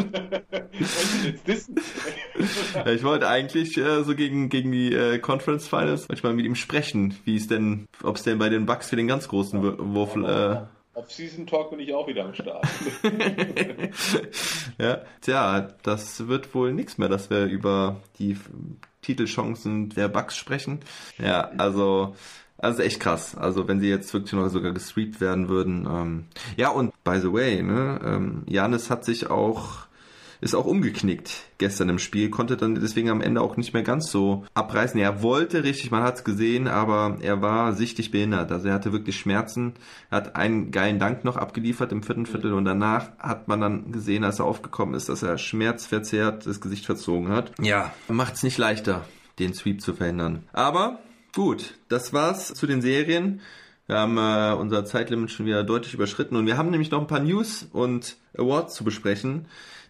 ich wollte eigentlich äh, so gegen, gegen die äh, Conference Finals manchmal mit ihm sprechen, wie es denn, ob es denn bei den Bucks für den ganz großen Wurf äh, Off-Season-Talk bin ich auch wieder am Start. ja, tja, das wird wohl nichts mehr, dass wir über die Titelchancen der Bucks sprechen. Ja, also, also echt krass. Also wenn sie jetzt wirklich noch sogar gestreamt werden würden. Ähm, ja, und by the way, ne, ähm, Janis hat sich auch ist auch umgeknickt gestern im Spiel, konnte dann deswegen am Ende auch nicht mehr ganz so abreißen. Er wollte richtig, man hat es gesehen, aber er war sichtlich behindert. Also er hatte wirklich Schmerzen, er hat einen geilen Dank noch abgeliefert im vierten Viertel und danach hat man dann gesehen, als er aufgekommen ist, dass er schmerzverzerrt das Gesicht verzogen hat. Ja, macht es nicht leichter, den Sweep zu verhindern. Aber Gut, das war's zu den Serien. Wir haben äh, unser Zeitlimit schon wieder deutlich überschritten und wir haben nämlich noch ein paar News und Awards zu besprechen.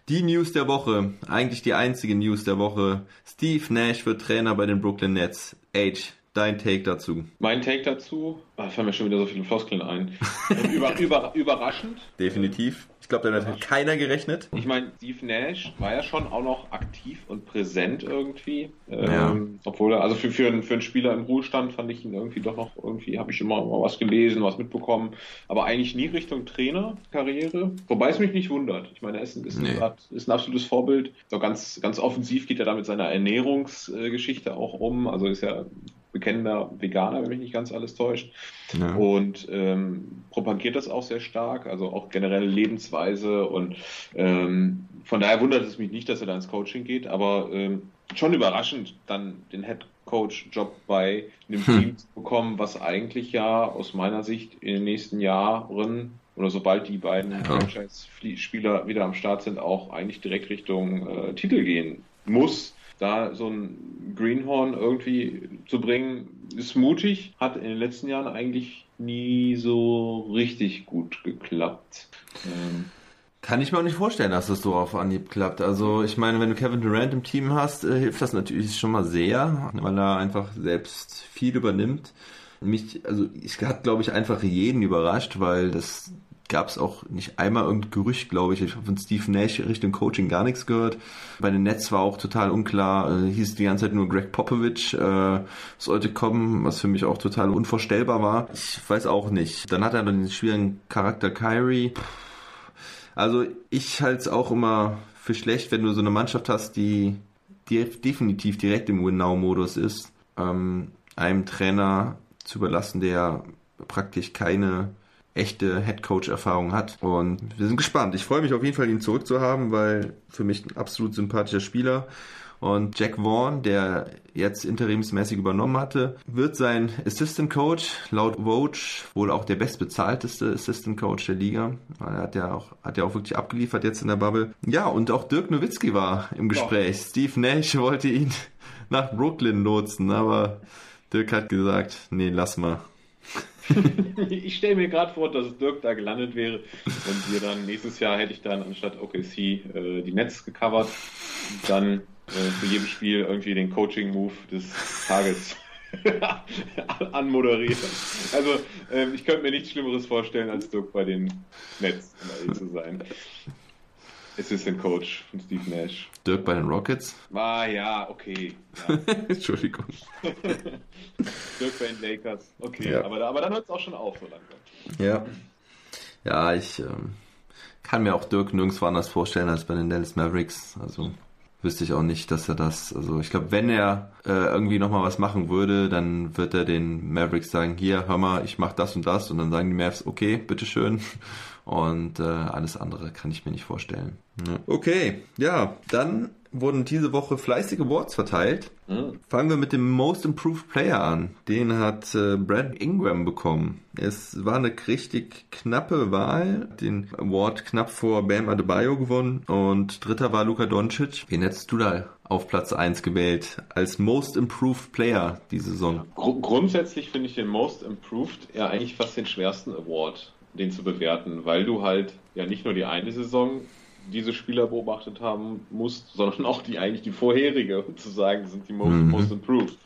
Die News der Woche, eigentlich die einzige News der Woche. Steve Nash wird Trainer bei den Brooklyn Nets. Age, dein Take dazu. Mein Take dazu, ah, fallen mir schon wieder so viele Floskeln ein. über, über, überraschend. Definitiv. Ich glaube, damit hat keiner gerechnet. Ich meine, Steve Nash war ja schon auch noch aktiv und präsent irgendwie. Ja. Ähm, obwohl er, also für, für, einen, für einen Spieler im Ruhestand fand ich ihn irgendwie doch noch, irgendwie habe ich immer mal was gelesen, was mitbekommen. Aber eigentlich nie Richtung Trainerkarriere. Wobei es mich nicht wundert. Ich meine, er ist, ein- ist, Nee. ein, ist ein absolutes Vorbild. So ganz, ganz offensiv geht er da mit seiner Ernährungsgeschichte auch um. Also ist ja bekennender Veganer, wenn mich nicht ganz alles täuscht. Ja. Und ähm, propagiert das auch sehr stark, also auch generelle Lebensweise. Und ähm, von daher wundert es mich nicht, dass er da ins Coaching geht, aber ähm, schon überraschend, dann den Head Coach-Job bei einem Hm. Team zu bekommen, was eigentlich ja aus meiner Sicht in den nächsten Jahren oder sobald die beiden Franchise-Spieler wieder am Start sind, auch eigentlich direkt Richtung äh, Titel gehen muss. Da so ein Greenhorn irgendwie zu bringen, ist mutig, hat in den letzten Jahren eigentlich nie so richtig gut geklappt. Ähm, Kann ich mir auch nicht vorstellen, dass das so auf Anhieb klappt. Also ich meine, wenn du Kevin Durant im Team hast, äh, hilft das natürlich schon mal sehr, weil er einfach selbst viel übernimmt. Mich, also ich hat glaube ich einfach jeden überrascht, weil das gab es auch nicht einmal irgendein Gerücht, glaube ich. Ich habe von Steve Nash Richtung Coaching gar nichts gehört. Bei den Nets war auch total unklar. Äh, hieß die ganze Zeit nur Greg Popovich äh, sollte kommen, was für mich auch total unvorstellbar war. Ich weiß auch nicht. Dann hat er dann den schwierigen Charakter Kyrie. Also ich halte es auch immer für schlecht, wenn du so eine Mannschaft hast, die, die definitiv direkt im Win-Now-Modus ist, ähm, einem Trainer zu überlassen, der praktisch keine echte Head-Coach-Erfahrung hat. Und wir sind gespannt. Ich freue mich auf jeden Fall, ihn zurückzuhaben, weil für mich ein absolut sympathischer Spieler. Und Jack Vaughn, der jetzt interimsmäßig übernommen hatte, wird sein Assistant Coach, laut Vogue wohl auch der bestbezahlteste Assistant Coach der Liga. Er hat ja auch, hat ja auch wirklich abgeliefert jetzt in der Bubble. Ja, und auch Dirk Nowitzki war im Gespräch. Steve Nash wollte ihn nach Brooklyn lotsen, aber Dirk hat gesagt, nee, lass mal. ich stelle mir gerade vor, dass Dirk da gelandet wäre und wir dann nächstes Jahr hätte ich dann anstatt OKC äh, die Nets gecovert und dann äh, zu jedem Spiel irgendwie den Coaching-Move des Tages anmoderiert. Also ähm, ich könnte mir nichts Schlimmeres vorstellen, als Dirk bei den Nets um zu sein. Assistant Coach von Steve Nash. Dirk bei den Rockets. Ah ja, okay. Ja. Entschuldigung. Dirk bei den Lakers. Okay, Ja. aber, aber dann hört es auch schon auf so langsam. Ja. Ja, ich ähm, kann mir auch Dirk nirgendwo anders vorstellen als bei den Dallas Mavericks. Also wüsste ich auch nicht, dass er das, also ich glaube, wenn er äh, irgendwie nochmal was machen würde, dann wird er den Mavericks sagen, hier, hör mal, ich mach das und das und dann sagen die Mavs, okay, bitteschön. Und äh, alles andere kann ich mir nicht vorstellen. Ja. Okay, ja, dann wurden diese Woche fleißige Awards verteilt. Hm. Fangen wir mit dem Most Improved Player an. Den hat äh, Brad Ingram bekommen. Es war eine richtig knappe Wahl. Den Award knapp vor Bam Adebayo gewonnen. Und dritter war Luka Doncic. Wen hättest du da auf Platz 1 gewählt als Most Improved Player diese Saison? Gru- Grundsätzlich finde ich den Most Improved ja eigentlich fast den schwersten Award, den zu bewerten, weil du halt ja nicht nur die eine Saison diese Spieler beobachtet haben musst, sondern auch die eigentlich die vorherige, um zu sagen, sind die Most, Mhm. most Improved.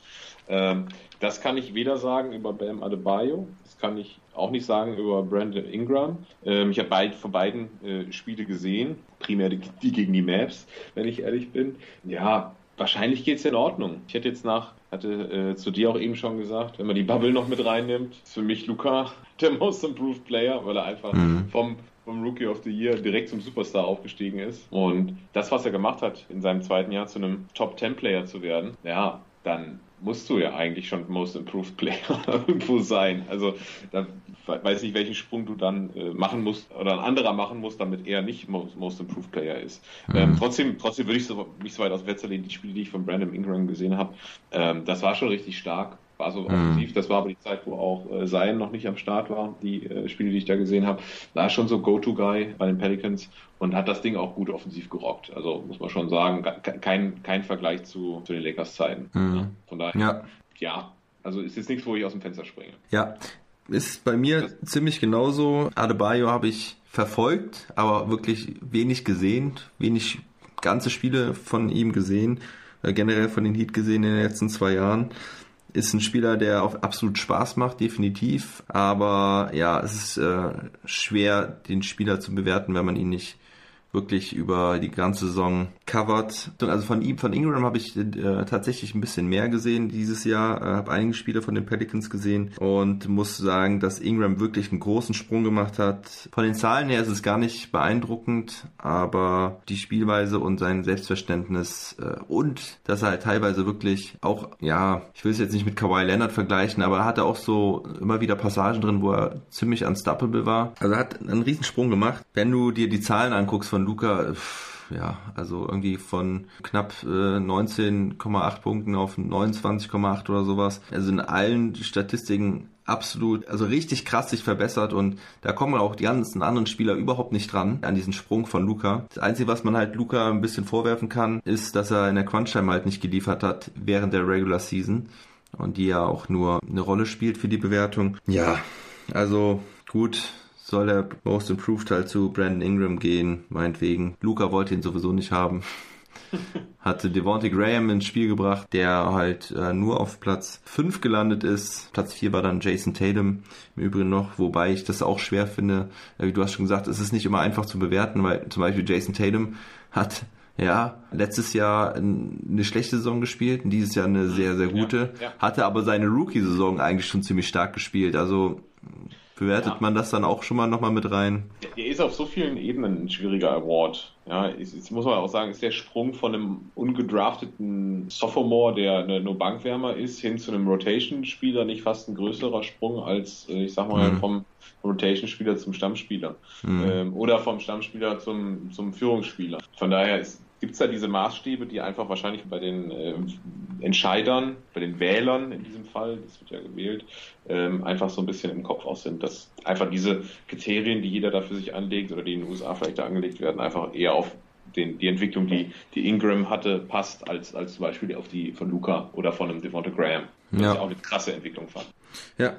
Ähm, das kann ich weder sagen über Bam Adebayo, das kann ich auch nicht sagen über Brandon Ingram. Ähm, ich habe beid, von beiden äh, Spiele gesehen, primär die, die gegen die Maps, wenn ich ehrlich bin. Ja, wahrscheinlich geht's in Ordnung. Ich hätte jetzt nach, hatte äh, zu dir auch eben schon gesagt, wenn man die Bubble noch mit reinnimmt, ist für mich Luca der Most Improved Player, weil er einfach Mhm. vom vom Rookie of the Year direkt zum Superstar aufgestiegen ist. Und das, was er gemacht hat, in seinem zweiten Jahr zu einem Top 10 Player zu werden, ja, dann musst du ja eigentlich schon Most Improved Player irgendwo sein. Also da weiß nicht, welchen Sprung du dann äh, machen musst oder ein anderer machen muss, damit er nicht Most, Most Improved Player ist. Ähm, trotzdem, trotzdem würde ich so, nicht so weit aus dem Fenster lehnen, die Spiele, die ich von Brandon Ingram gesehen habe, ähm, das war schon richtig stark. War so offensiv, das war aber die Zeit, wo auch äh, Zion noch nicht am Start war, die äh, Spiele, die ich da gesehen habe. War schon so Go-To-Guy bei den Pelicans und hat das Ding auch gut offensiv gerockt. Also muss man schon sagen, ke- kein, kein Vergleich zu, zu den Lakers-Zeiten. Mhm. Ja, von daher, Ja, ja, Also ist jetzt nichts, wo ich aus dem Fenster springe. Ja, ist bei mir das ziemlich genauso. Adebayo habe ich verfolgt, aber wirklich wenig gesehen, wenig ganze Spiele von ihm gesehen, äh, generell von den Heat gesehen in den letzten zwei Jahren. Ist ein Spieler, der auch absolut Spaß macht, definitiv. Aber ja, es ist äh, schwer, den Spieler zu bewerten, wenn man ihn nicht wirklich über die ganze Saison covert. Also von ihm, von Ingram habe ich äh, tatsächlich ein bisschen mehr gesehen dieses Jahr. Äh, habe einige Spiele von den Pelicans gesehen und muss sagen, dass Ingram wirklich einen großen Sprung gemacht hat. Von den Zahlen her ist es gar nicht beeindruckend, aber die Spielweise und sein Selbstverständnis äh, und dass er halt teilweise wirklich auch, ja, ich will es jetzt nicht mit Kawhi Leonard vergleichen, aber er hatte auch so immer wieder Passagen drin, wo er ziemlich unstoppable war. Also er hat einen riesen Sprung gemacht. Wenn du dir die Zahlen anguckst von Luca, ja, also irgendwie von knapp äh, 19,8 Punkten auf 29,8 oder sowas. Also in allen Statistiken absolut, also richtig krass sich verbessert und da kommen auch die ganzen anderen Spieler überhaupt nicht dran an diesen Sprung von Luca. Das Einzige, was man halt Luca ein bisschen vorwerfen kann, ist, dass er in der Crunch-Time halt nicht geliefert hat während der Regular Season und die ja auch nur eine Rolle spielt für die Bewertung. Ja, also gut, soll der Most Improved halt zu Brandon Ingram gehen, meinetwegen. Luca wollte ihn sowieso nicht haben. Hatte Devontae Graham ins Spiel gebracht, der halt äh, nur auf Platz 5 gelandet ist. Platz 4 war dann Jason Tatum im Übrigen noch, wobei ich das auch schwer finde. Äh, wie du hast schon gesagt, es ist nicht immer einfach zu bewerten, weil zum Beispiel Jason Tatum hat ja, letztes Jahr eine schlechte Saison gespielt und dieses Jahr eine sehr, sehr gute. Ja, ja. Hatte aber seine Rookie-Saison eigentlich schon ziemlich stark gespielt. Also Bewertet ja. man das dann auch schon mal nochmal mit rein? Er ist auf so vielen Ebenen ein schwieriger Award. Ja, jetzt muss man auch sagen, ist der Sprung von einem ungedrafteten Sophomore, der eine, nur Bankwärmer ist, hin zu einem Rotation-Spieler nicht fast ein größerer Sprung als, äh, ich sag mal, mhm. vom Rotation-Spieler zum Stammspieler. Mhm. Ähm, oder vom Stammspieler zum, zum Führungsspieler. Von daher ist gibt es da diese Maßstäbe, die einfach wahrscheinlich bei den äh, Entscheidern, bei den Wählern in diesem Fall, das wird ja gewählt, ähm, einfach so ein bisschen im Kopf aus sind, dass einfach diese Kriterien, die jeder da für sich anlegt oder die in den USA vielleicht da angelegt werden, einfach eher auf den, die Entwicklung, die, die Ingram hatte, passt, als, als zum Beispiel auf die von Luca oder von einem Devonta Graham. Was ja. ich auch eine krasse Entwicklung fand. Ja,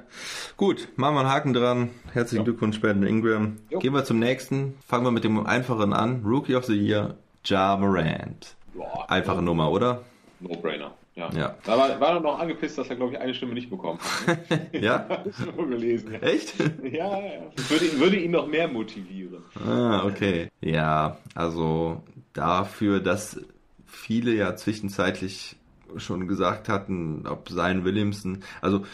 gut, machen wir einen Haken dran. Herzlichen jo. Glückwunsch, Brandon Ingram. Jo. Gehen wir zum nächsten. Fangen wir mit dem einfachen an. Rookie of the Year, Ja Morant. Boah, Einfache. Nummer, oder? No-brainer. Ja. ja. Da war, war er noch angepisst, dass er, glaube ich, eine Stimme nicht bekommen hat. Ne? ja? Hab ich nur gelesen. Ja. Echt? ja, ja. Würde, würde ihn noch mehr motivieren. Ah, okay. Ja, also dafür, dass viele ja zwischenzeitlich schon gesagt hatten, ob sein Williamson, also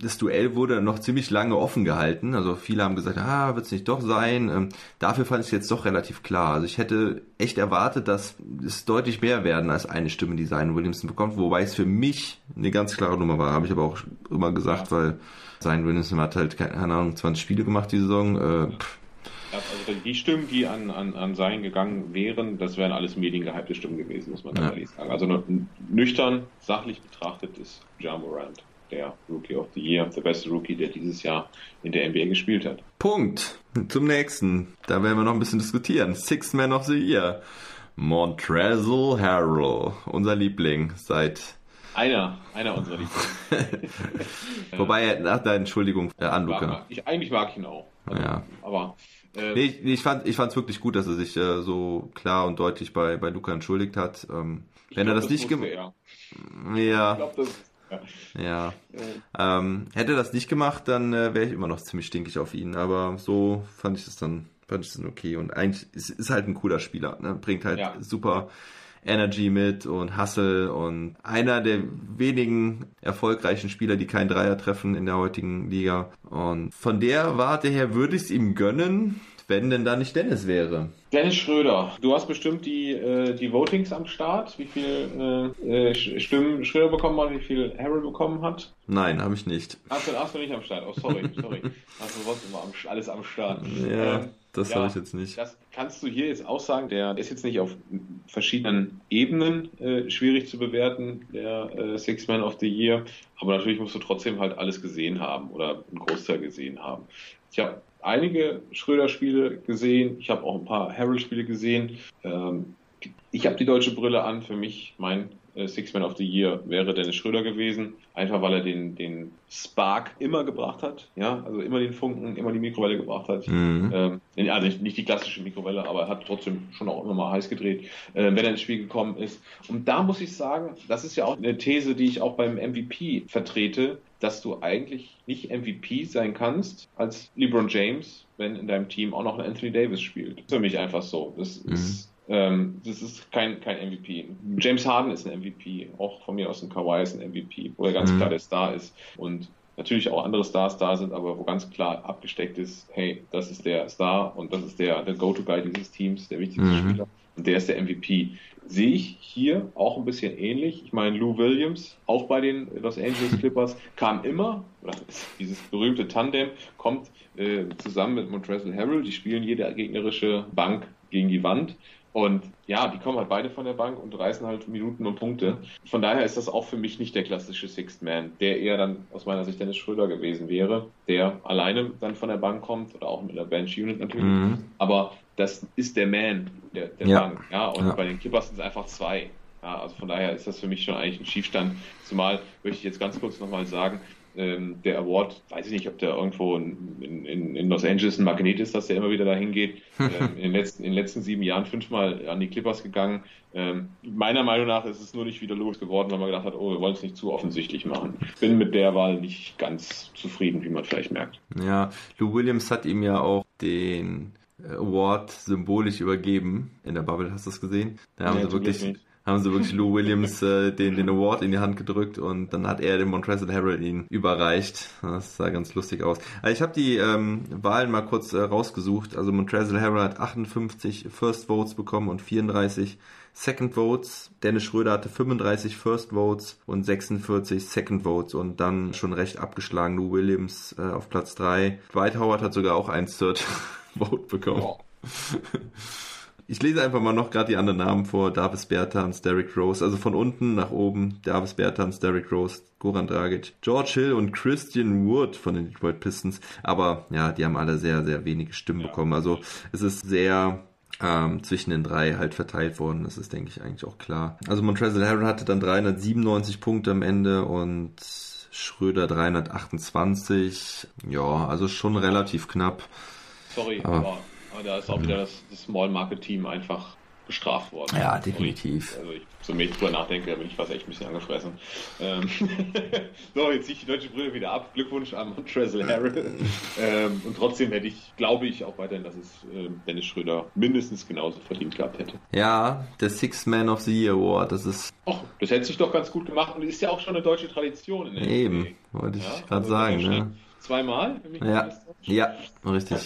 das Duell wurde noch ziemlich lange offen gehalten. Also viele haben gesagt, ah, wird es nicht doch sein. Ähm, dafür fand ich es jetzt doch relativ klar. Also ich hätte echt erwartet, dass es deutlich mehr werden als eine Stimme, die Zion Williamson bekommt. Wobei es für mich eine ganz klare Nummer war. Habe ich aber auch immer gesagt, weil Zion Williamson hat halt, keine Ahnung, 20 Spiele gemacht die Saison. Äh, also die Stimmen, die an, an, an Sein gegangen wären, das wären alles mediengehypte Stimmen gewesen, muss man ja. ehrlich sagen. Also nüchtern, sachlich betrachtet ist Ja Morant der Rookie of the Year, der beste Rookie, der dieses Jahr in der NBA gespielt hat. Punkt. Zum nächsten. Da werden wir noch ein bisschen diskutieren. Six Man of the Year. Montrezl Harrell, unser Liebling seit einer, einer unserer Lieblinge. Wobei, nach der Entschuldigung äh, an Luca. Ich, eigentlich mag ich ihn auch. Also, ja. Aber. Äh, nee, ich, ich fand es ich wirklich gut, dass er sich äh, so klar und deutlich bei, bei Luca entschuldigt hat. Ähm, wenn glaub, er das, das nicht gemacht Ja. Ich glaube, das ja. Ähm, hätte das nicht gemacht, dann äh, wäre ich immer noch ziemlich stinkig auf ihn. Aber so fand ich es dann, fand ich es dann okay. Und eigentlich ist, ist halt ein cooler Spieler. Ne? Bringt halt ja. super Energy mit und Hustle und einer der wenigen erfolgreichen Spieler, die keinen Dreier treffen in der heutigen Liga. Und von der Warte her würde ich es ihm gönnen wenn denn da nicht Dennis wäre. Dennis Schröder, du hast bestimmt die, äh, die Votings am Start, wie viel äh, äh Stimmen Schröder bekommen hat, wie viel Harold bekommen hat? Nein, habe ich nicht. Hast du, hast du nicht am Start? Oh, sorry, sorry. du sonst immer alles am Start. Ja. Ähm, das ja, habe ich jetzt nicht. Das kannst du hier jetzt auch sagen. Der ist jetzt nicht auf verschiedenen Ebenen äh, schwierig zu bewerten, der äh, Six Man of the Year. Aber natürlich musst du trotzdem halt alles gesehen haben oder einen Großteil gesehen haben. Ich habe einige Schröder-Spiele gesehen. Ich habe auch ein paar Harold-Spiele gesehen. Ähm, ich habe die deutsche Brille an. Für mich mein äh, Six Man of the Year wäre Dennis Schröder gewesen. Einfach weil er den, den Spark immer gebracht hat. Ja, also immer den Funken, immer die Mikrowelle gebracht hat. Mhm. Ähm, also nicht, nicht die klassische Mikrowelle, aber er hat trotzdem schon auch immer mal heiß gedreht, äh, wenn er ins Spiel gekommen ist. Und da muss ich sagen, das ist ja auch eine These, die ich auch beim MVP vertrete, dass du eigentlich nicht MVP sein kannst als LeBron James, wenn in deinem Team auch noch ein Anthony Davis spielt. Für mich einfach so. Das Mhm. ist ähm, das ist kein, kein MVP. James Harden ist ein MVP, auch von mir aus ein Kawhi ist ein MVP, wo er ganz Mhm. klar der Star ist. Und natürlich auch andere Stars da sind, aber wo ganz klar abgesteckt ist, hey, das ist der Star und das ist der, der Go-To-Guy dieses Teams, der wichtigste Mhm. Spieler. Und der ist der MVP. Sehe ich hier auch ein bisschen ähnlich. Ich meine, Lou Williams, auch bei den Los Angeles Clippers, kam immer, dieses berühmte Tandem, kommt äh, zusammen mit Montrezl Harrell. Die spielen jede gegnerische Bank gegen die Wand. Und ja, die kommen halt beide von der Bank und reißen halt Minuten und Punkte. Von daher ist das auch für mich nicht der klassische Sixth Man, der eher dann aus meiner Sicht Dennis Schröder gewesen wäre, der alleine dann von der Bank kommt oder auch mit einer Bench Unit natürlich. Mhm. Aber das ist der Man der, der Ja. Bank. Ja, und Ja. bei den Clippers sind es einfach zwei. Ja, also von daher ist das für mich schon eigentlich ein Schiefstand. Zumal möchte ich jetzt ganz kurz nochmal sagen, ähm, der Award, weiß ich nicht, ob der irgendwo in, in, in Los Angeles ein Magnet ist, dass der immer wieder dahin geht. ähm, in, den letzten, in den letzten sieben Jahren fünfmal an die Clippers gegangen. Ähm, meiner Meinung nach ist es nur nicht wieder los geworden, weil man gedacht hat, oh, wir wollen es nicht zu offensichtlich machen. Bin mit der Wahl nicht ganz zufrieden, wie man vielleicht merkt. Ja, Lou Williams hat ihm ja auch den Award symbolisch übergeben. In der Bubble hast du es gesehen. Da haben Nee, sie wirklich, haben sie wirklich Lou Williams äh, den, den Award in die Hand gedrückt und dann hat er dem Montrezl Harrell ihn überreicht. Das sah ganz lustig aus. Also ich habe die ähm, Wahlen mal kurz äh, rausgesucht. Also Montrezl Harrell hat 58 First Votes bekommen und 34 Second Votes. Dennis Schröder hatte 35 First Votes und 46 Second Votes und dann schon recht abgeschlagen Lou Williams äh, auf Platz 3. Dwight Howard hat sogar auch ein Third Vote bekommen. Ja. Ich lese einfach mal noch gerade die anderen Namen vor. Davis Bertans, Derrick Rose. Also von unten nach oben. Davis Bertans, Derrick Rose, Goran Dragic, George Hill und Christian Wood von den Detroit Pistons. Aber ja, die haben alle sehr, sehr wenige Stimmen bekommen. Also es ist sehr ähm, zwischen den drei halt verteilt worden. Das ist, denke ich, eigentlich auch klar. Also Montrezl Harrell hatte dann 397 Punkte am Ende und Schröder 328. Ja, also schon relativ knapp. Sorry, Aber- aber, aber da ist auch wieder das, das Small Market Team einfach bestraft worden. Ja, definitiv. Also ich, so wenn ich drüber nachdenke, da bin ich fast echt ein bisschen angefressen. Ähm, so, jetzt ziehe ich die deutsche Brille wieder ab. Glückwunsch an Montrezl Harrell. ähm, und trotzdem hätte ich, glaube ich, auch weiterhin, dass es ähm, Dennis Schröder mindestens genauso verdient gehabt hätte. Ja, der Six Man of the Year Award, das ist Och, das hätte sich doch ganz gut gemacht und ist ja auch schon eine deutsche Tradition in der eben, NBA. wollte ich Ja, gerade also sagen. Ne? Zweimal? Ja, ja, richtig.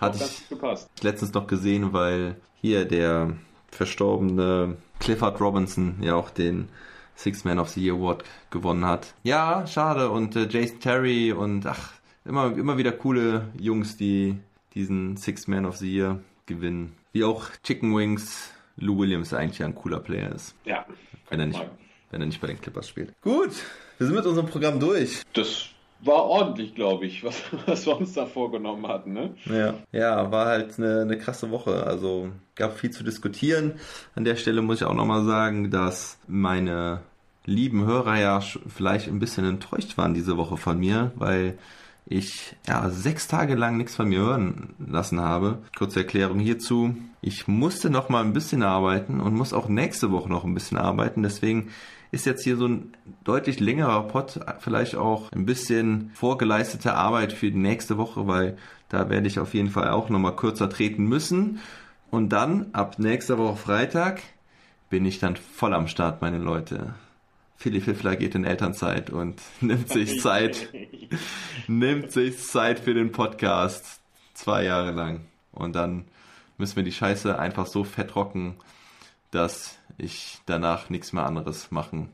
Hatte ich gepasst. letztens noch gesehen, weil hier der verstorbene Clifford Robinson ja auch den Six Man of the Year Award gewonnen hat. Ja, schade. Und äh, Jason Terry und ach, immer, immer wieder coole Jungs, die diesen Six Man of the Year gewinnen. Wie auch Chicken Wings, Lou Williams eigentlich ein cooler Player ist, Ja. wenn er nicht, wenn er nicht bei den Clippers spielt. Gut, wir sind mit unserem Programm durch. Das war ordentlich, glaube ich, was, was wir uns da vorgenommen hatten. Ne? Ja, ja, war halt eine, eine krasse Woche. Also gab viel zu diskutieren. An der Stelle muss ich auch nochmal sagen, dass meine lieben Hörer ja vielleicht ein bisschen enttäuscht waren diese Woche von mir, weil ich ja sechs Tage lang nichts von mir hören lassen habe. Kurze Erklärung hierzu. Ich musste noch mal ein bisschen arbeiten und muss auch nächste Woche noch ein bisschen arbeiten. Deswegen ist jetzt hier so ein deutlich längerer Pod, vielleicht auch ein bisschen vorgeleistete Arbeit für die nächste Woche, weil da werde ich auf jeden Fall auch noch mal kürzer treten müssen. Und dann, ab nächster Woche Freitag, bin ich dann voll am Start, meine Leute. Philly Fiffler geht in Elternzeit und nimmt sich Zeit, nimmt sich Zeit für den Podcast. Zwei Jahre lang. Und dann müssen wir die Scheiße einfach so fettrocken, dass ich danach nichts mehr anderes machen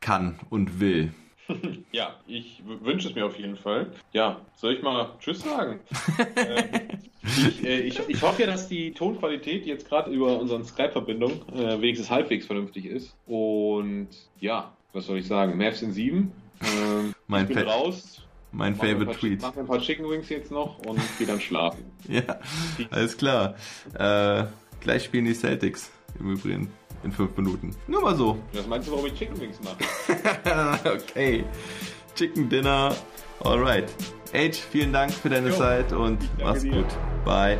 kann und will. Ja, ich wünsche es mir auf jeden Fall. Ja, soll ich mal Tschüss sagen? ähm, ich, äh, ich, ich hoffe ja, dass die Tonqualität jetzt gerade über unseren Skype-Verbindung äh, wenigstens halbwegs vernünftig ist. Und ja, was soll ich sagen? Mavs in sieben. Ähm, Mein ich bin raus. Mein Mach favorite paar- Tweet. Mach mir ein paar Chicken Wings jetzt noch und geh dann schlafen. Ja, alles klar. Äh, gleich spielen die Celtics im Übrigen. In fünf Minuten. Nur mal so. Was meinst du, warum ich Chicken Wings mache? okay. Chicken Dinner. Alright. Age, vielen Dank für deine Jo. Zeit und mach's dir. gut. Bye.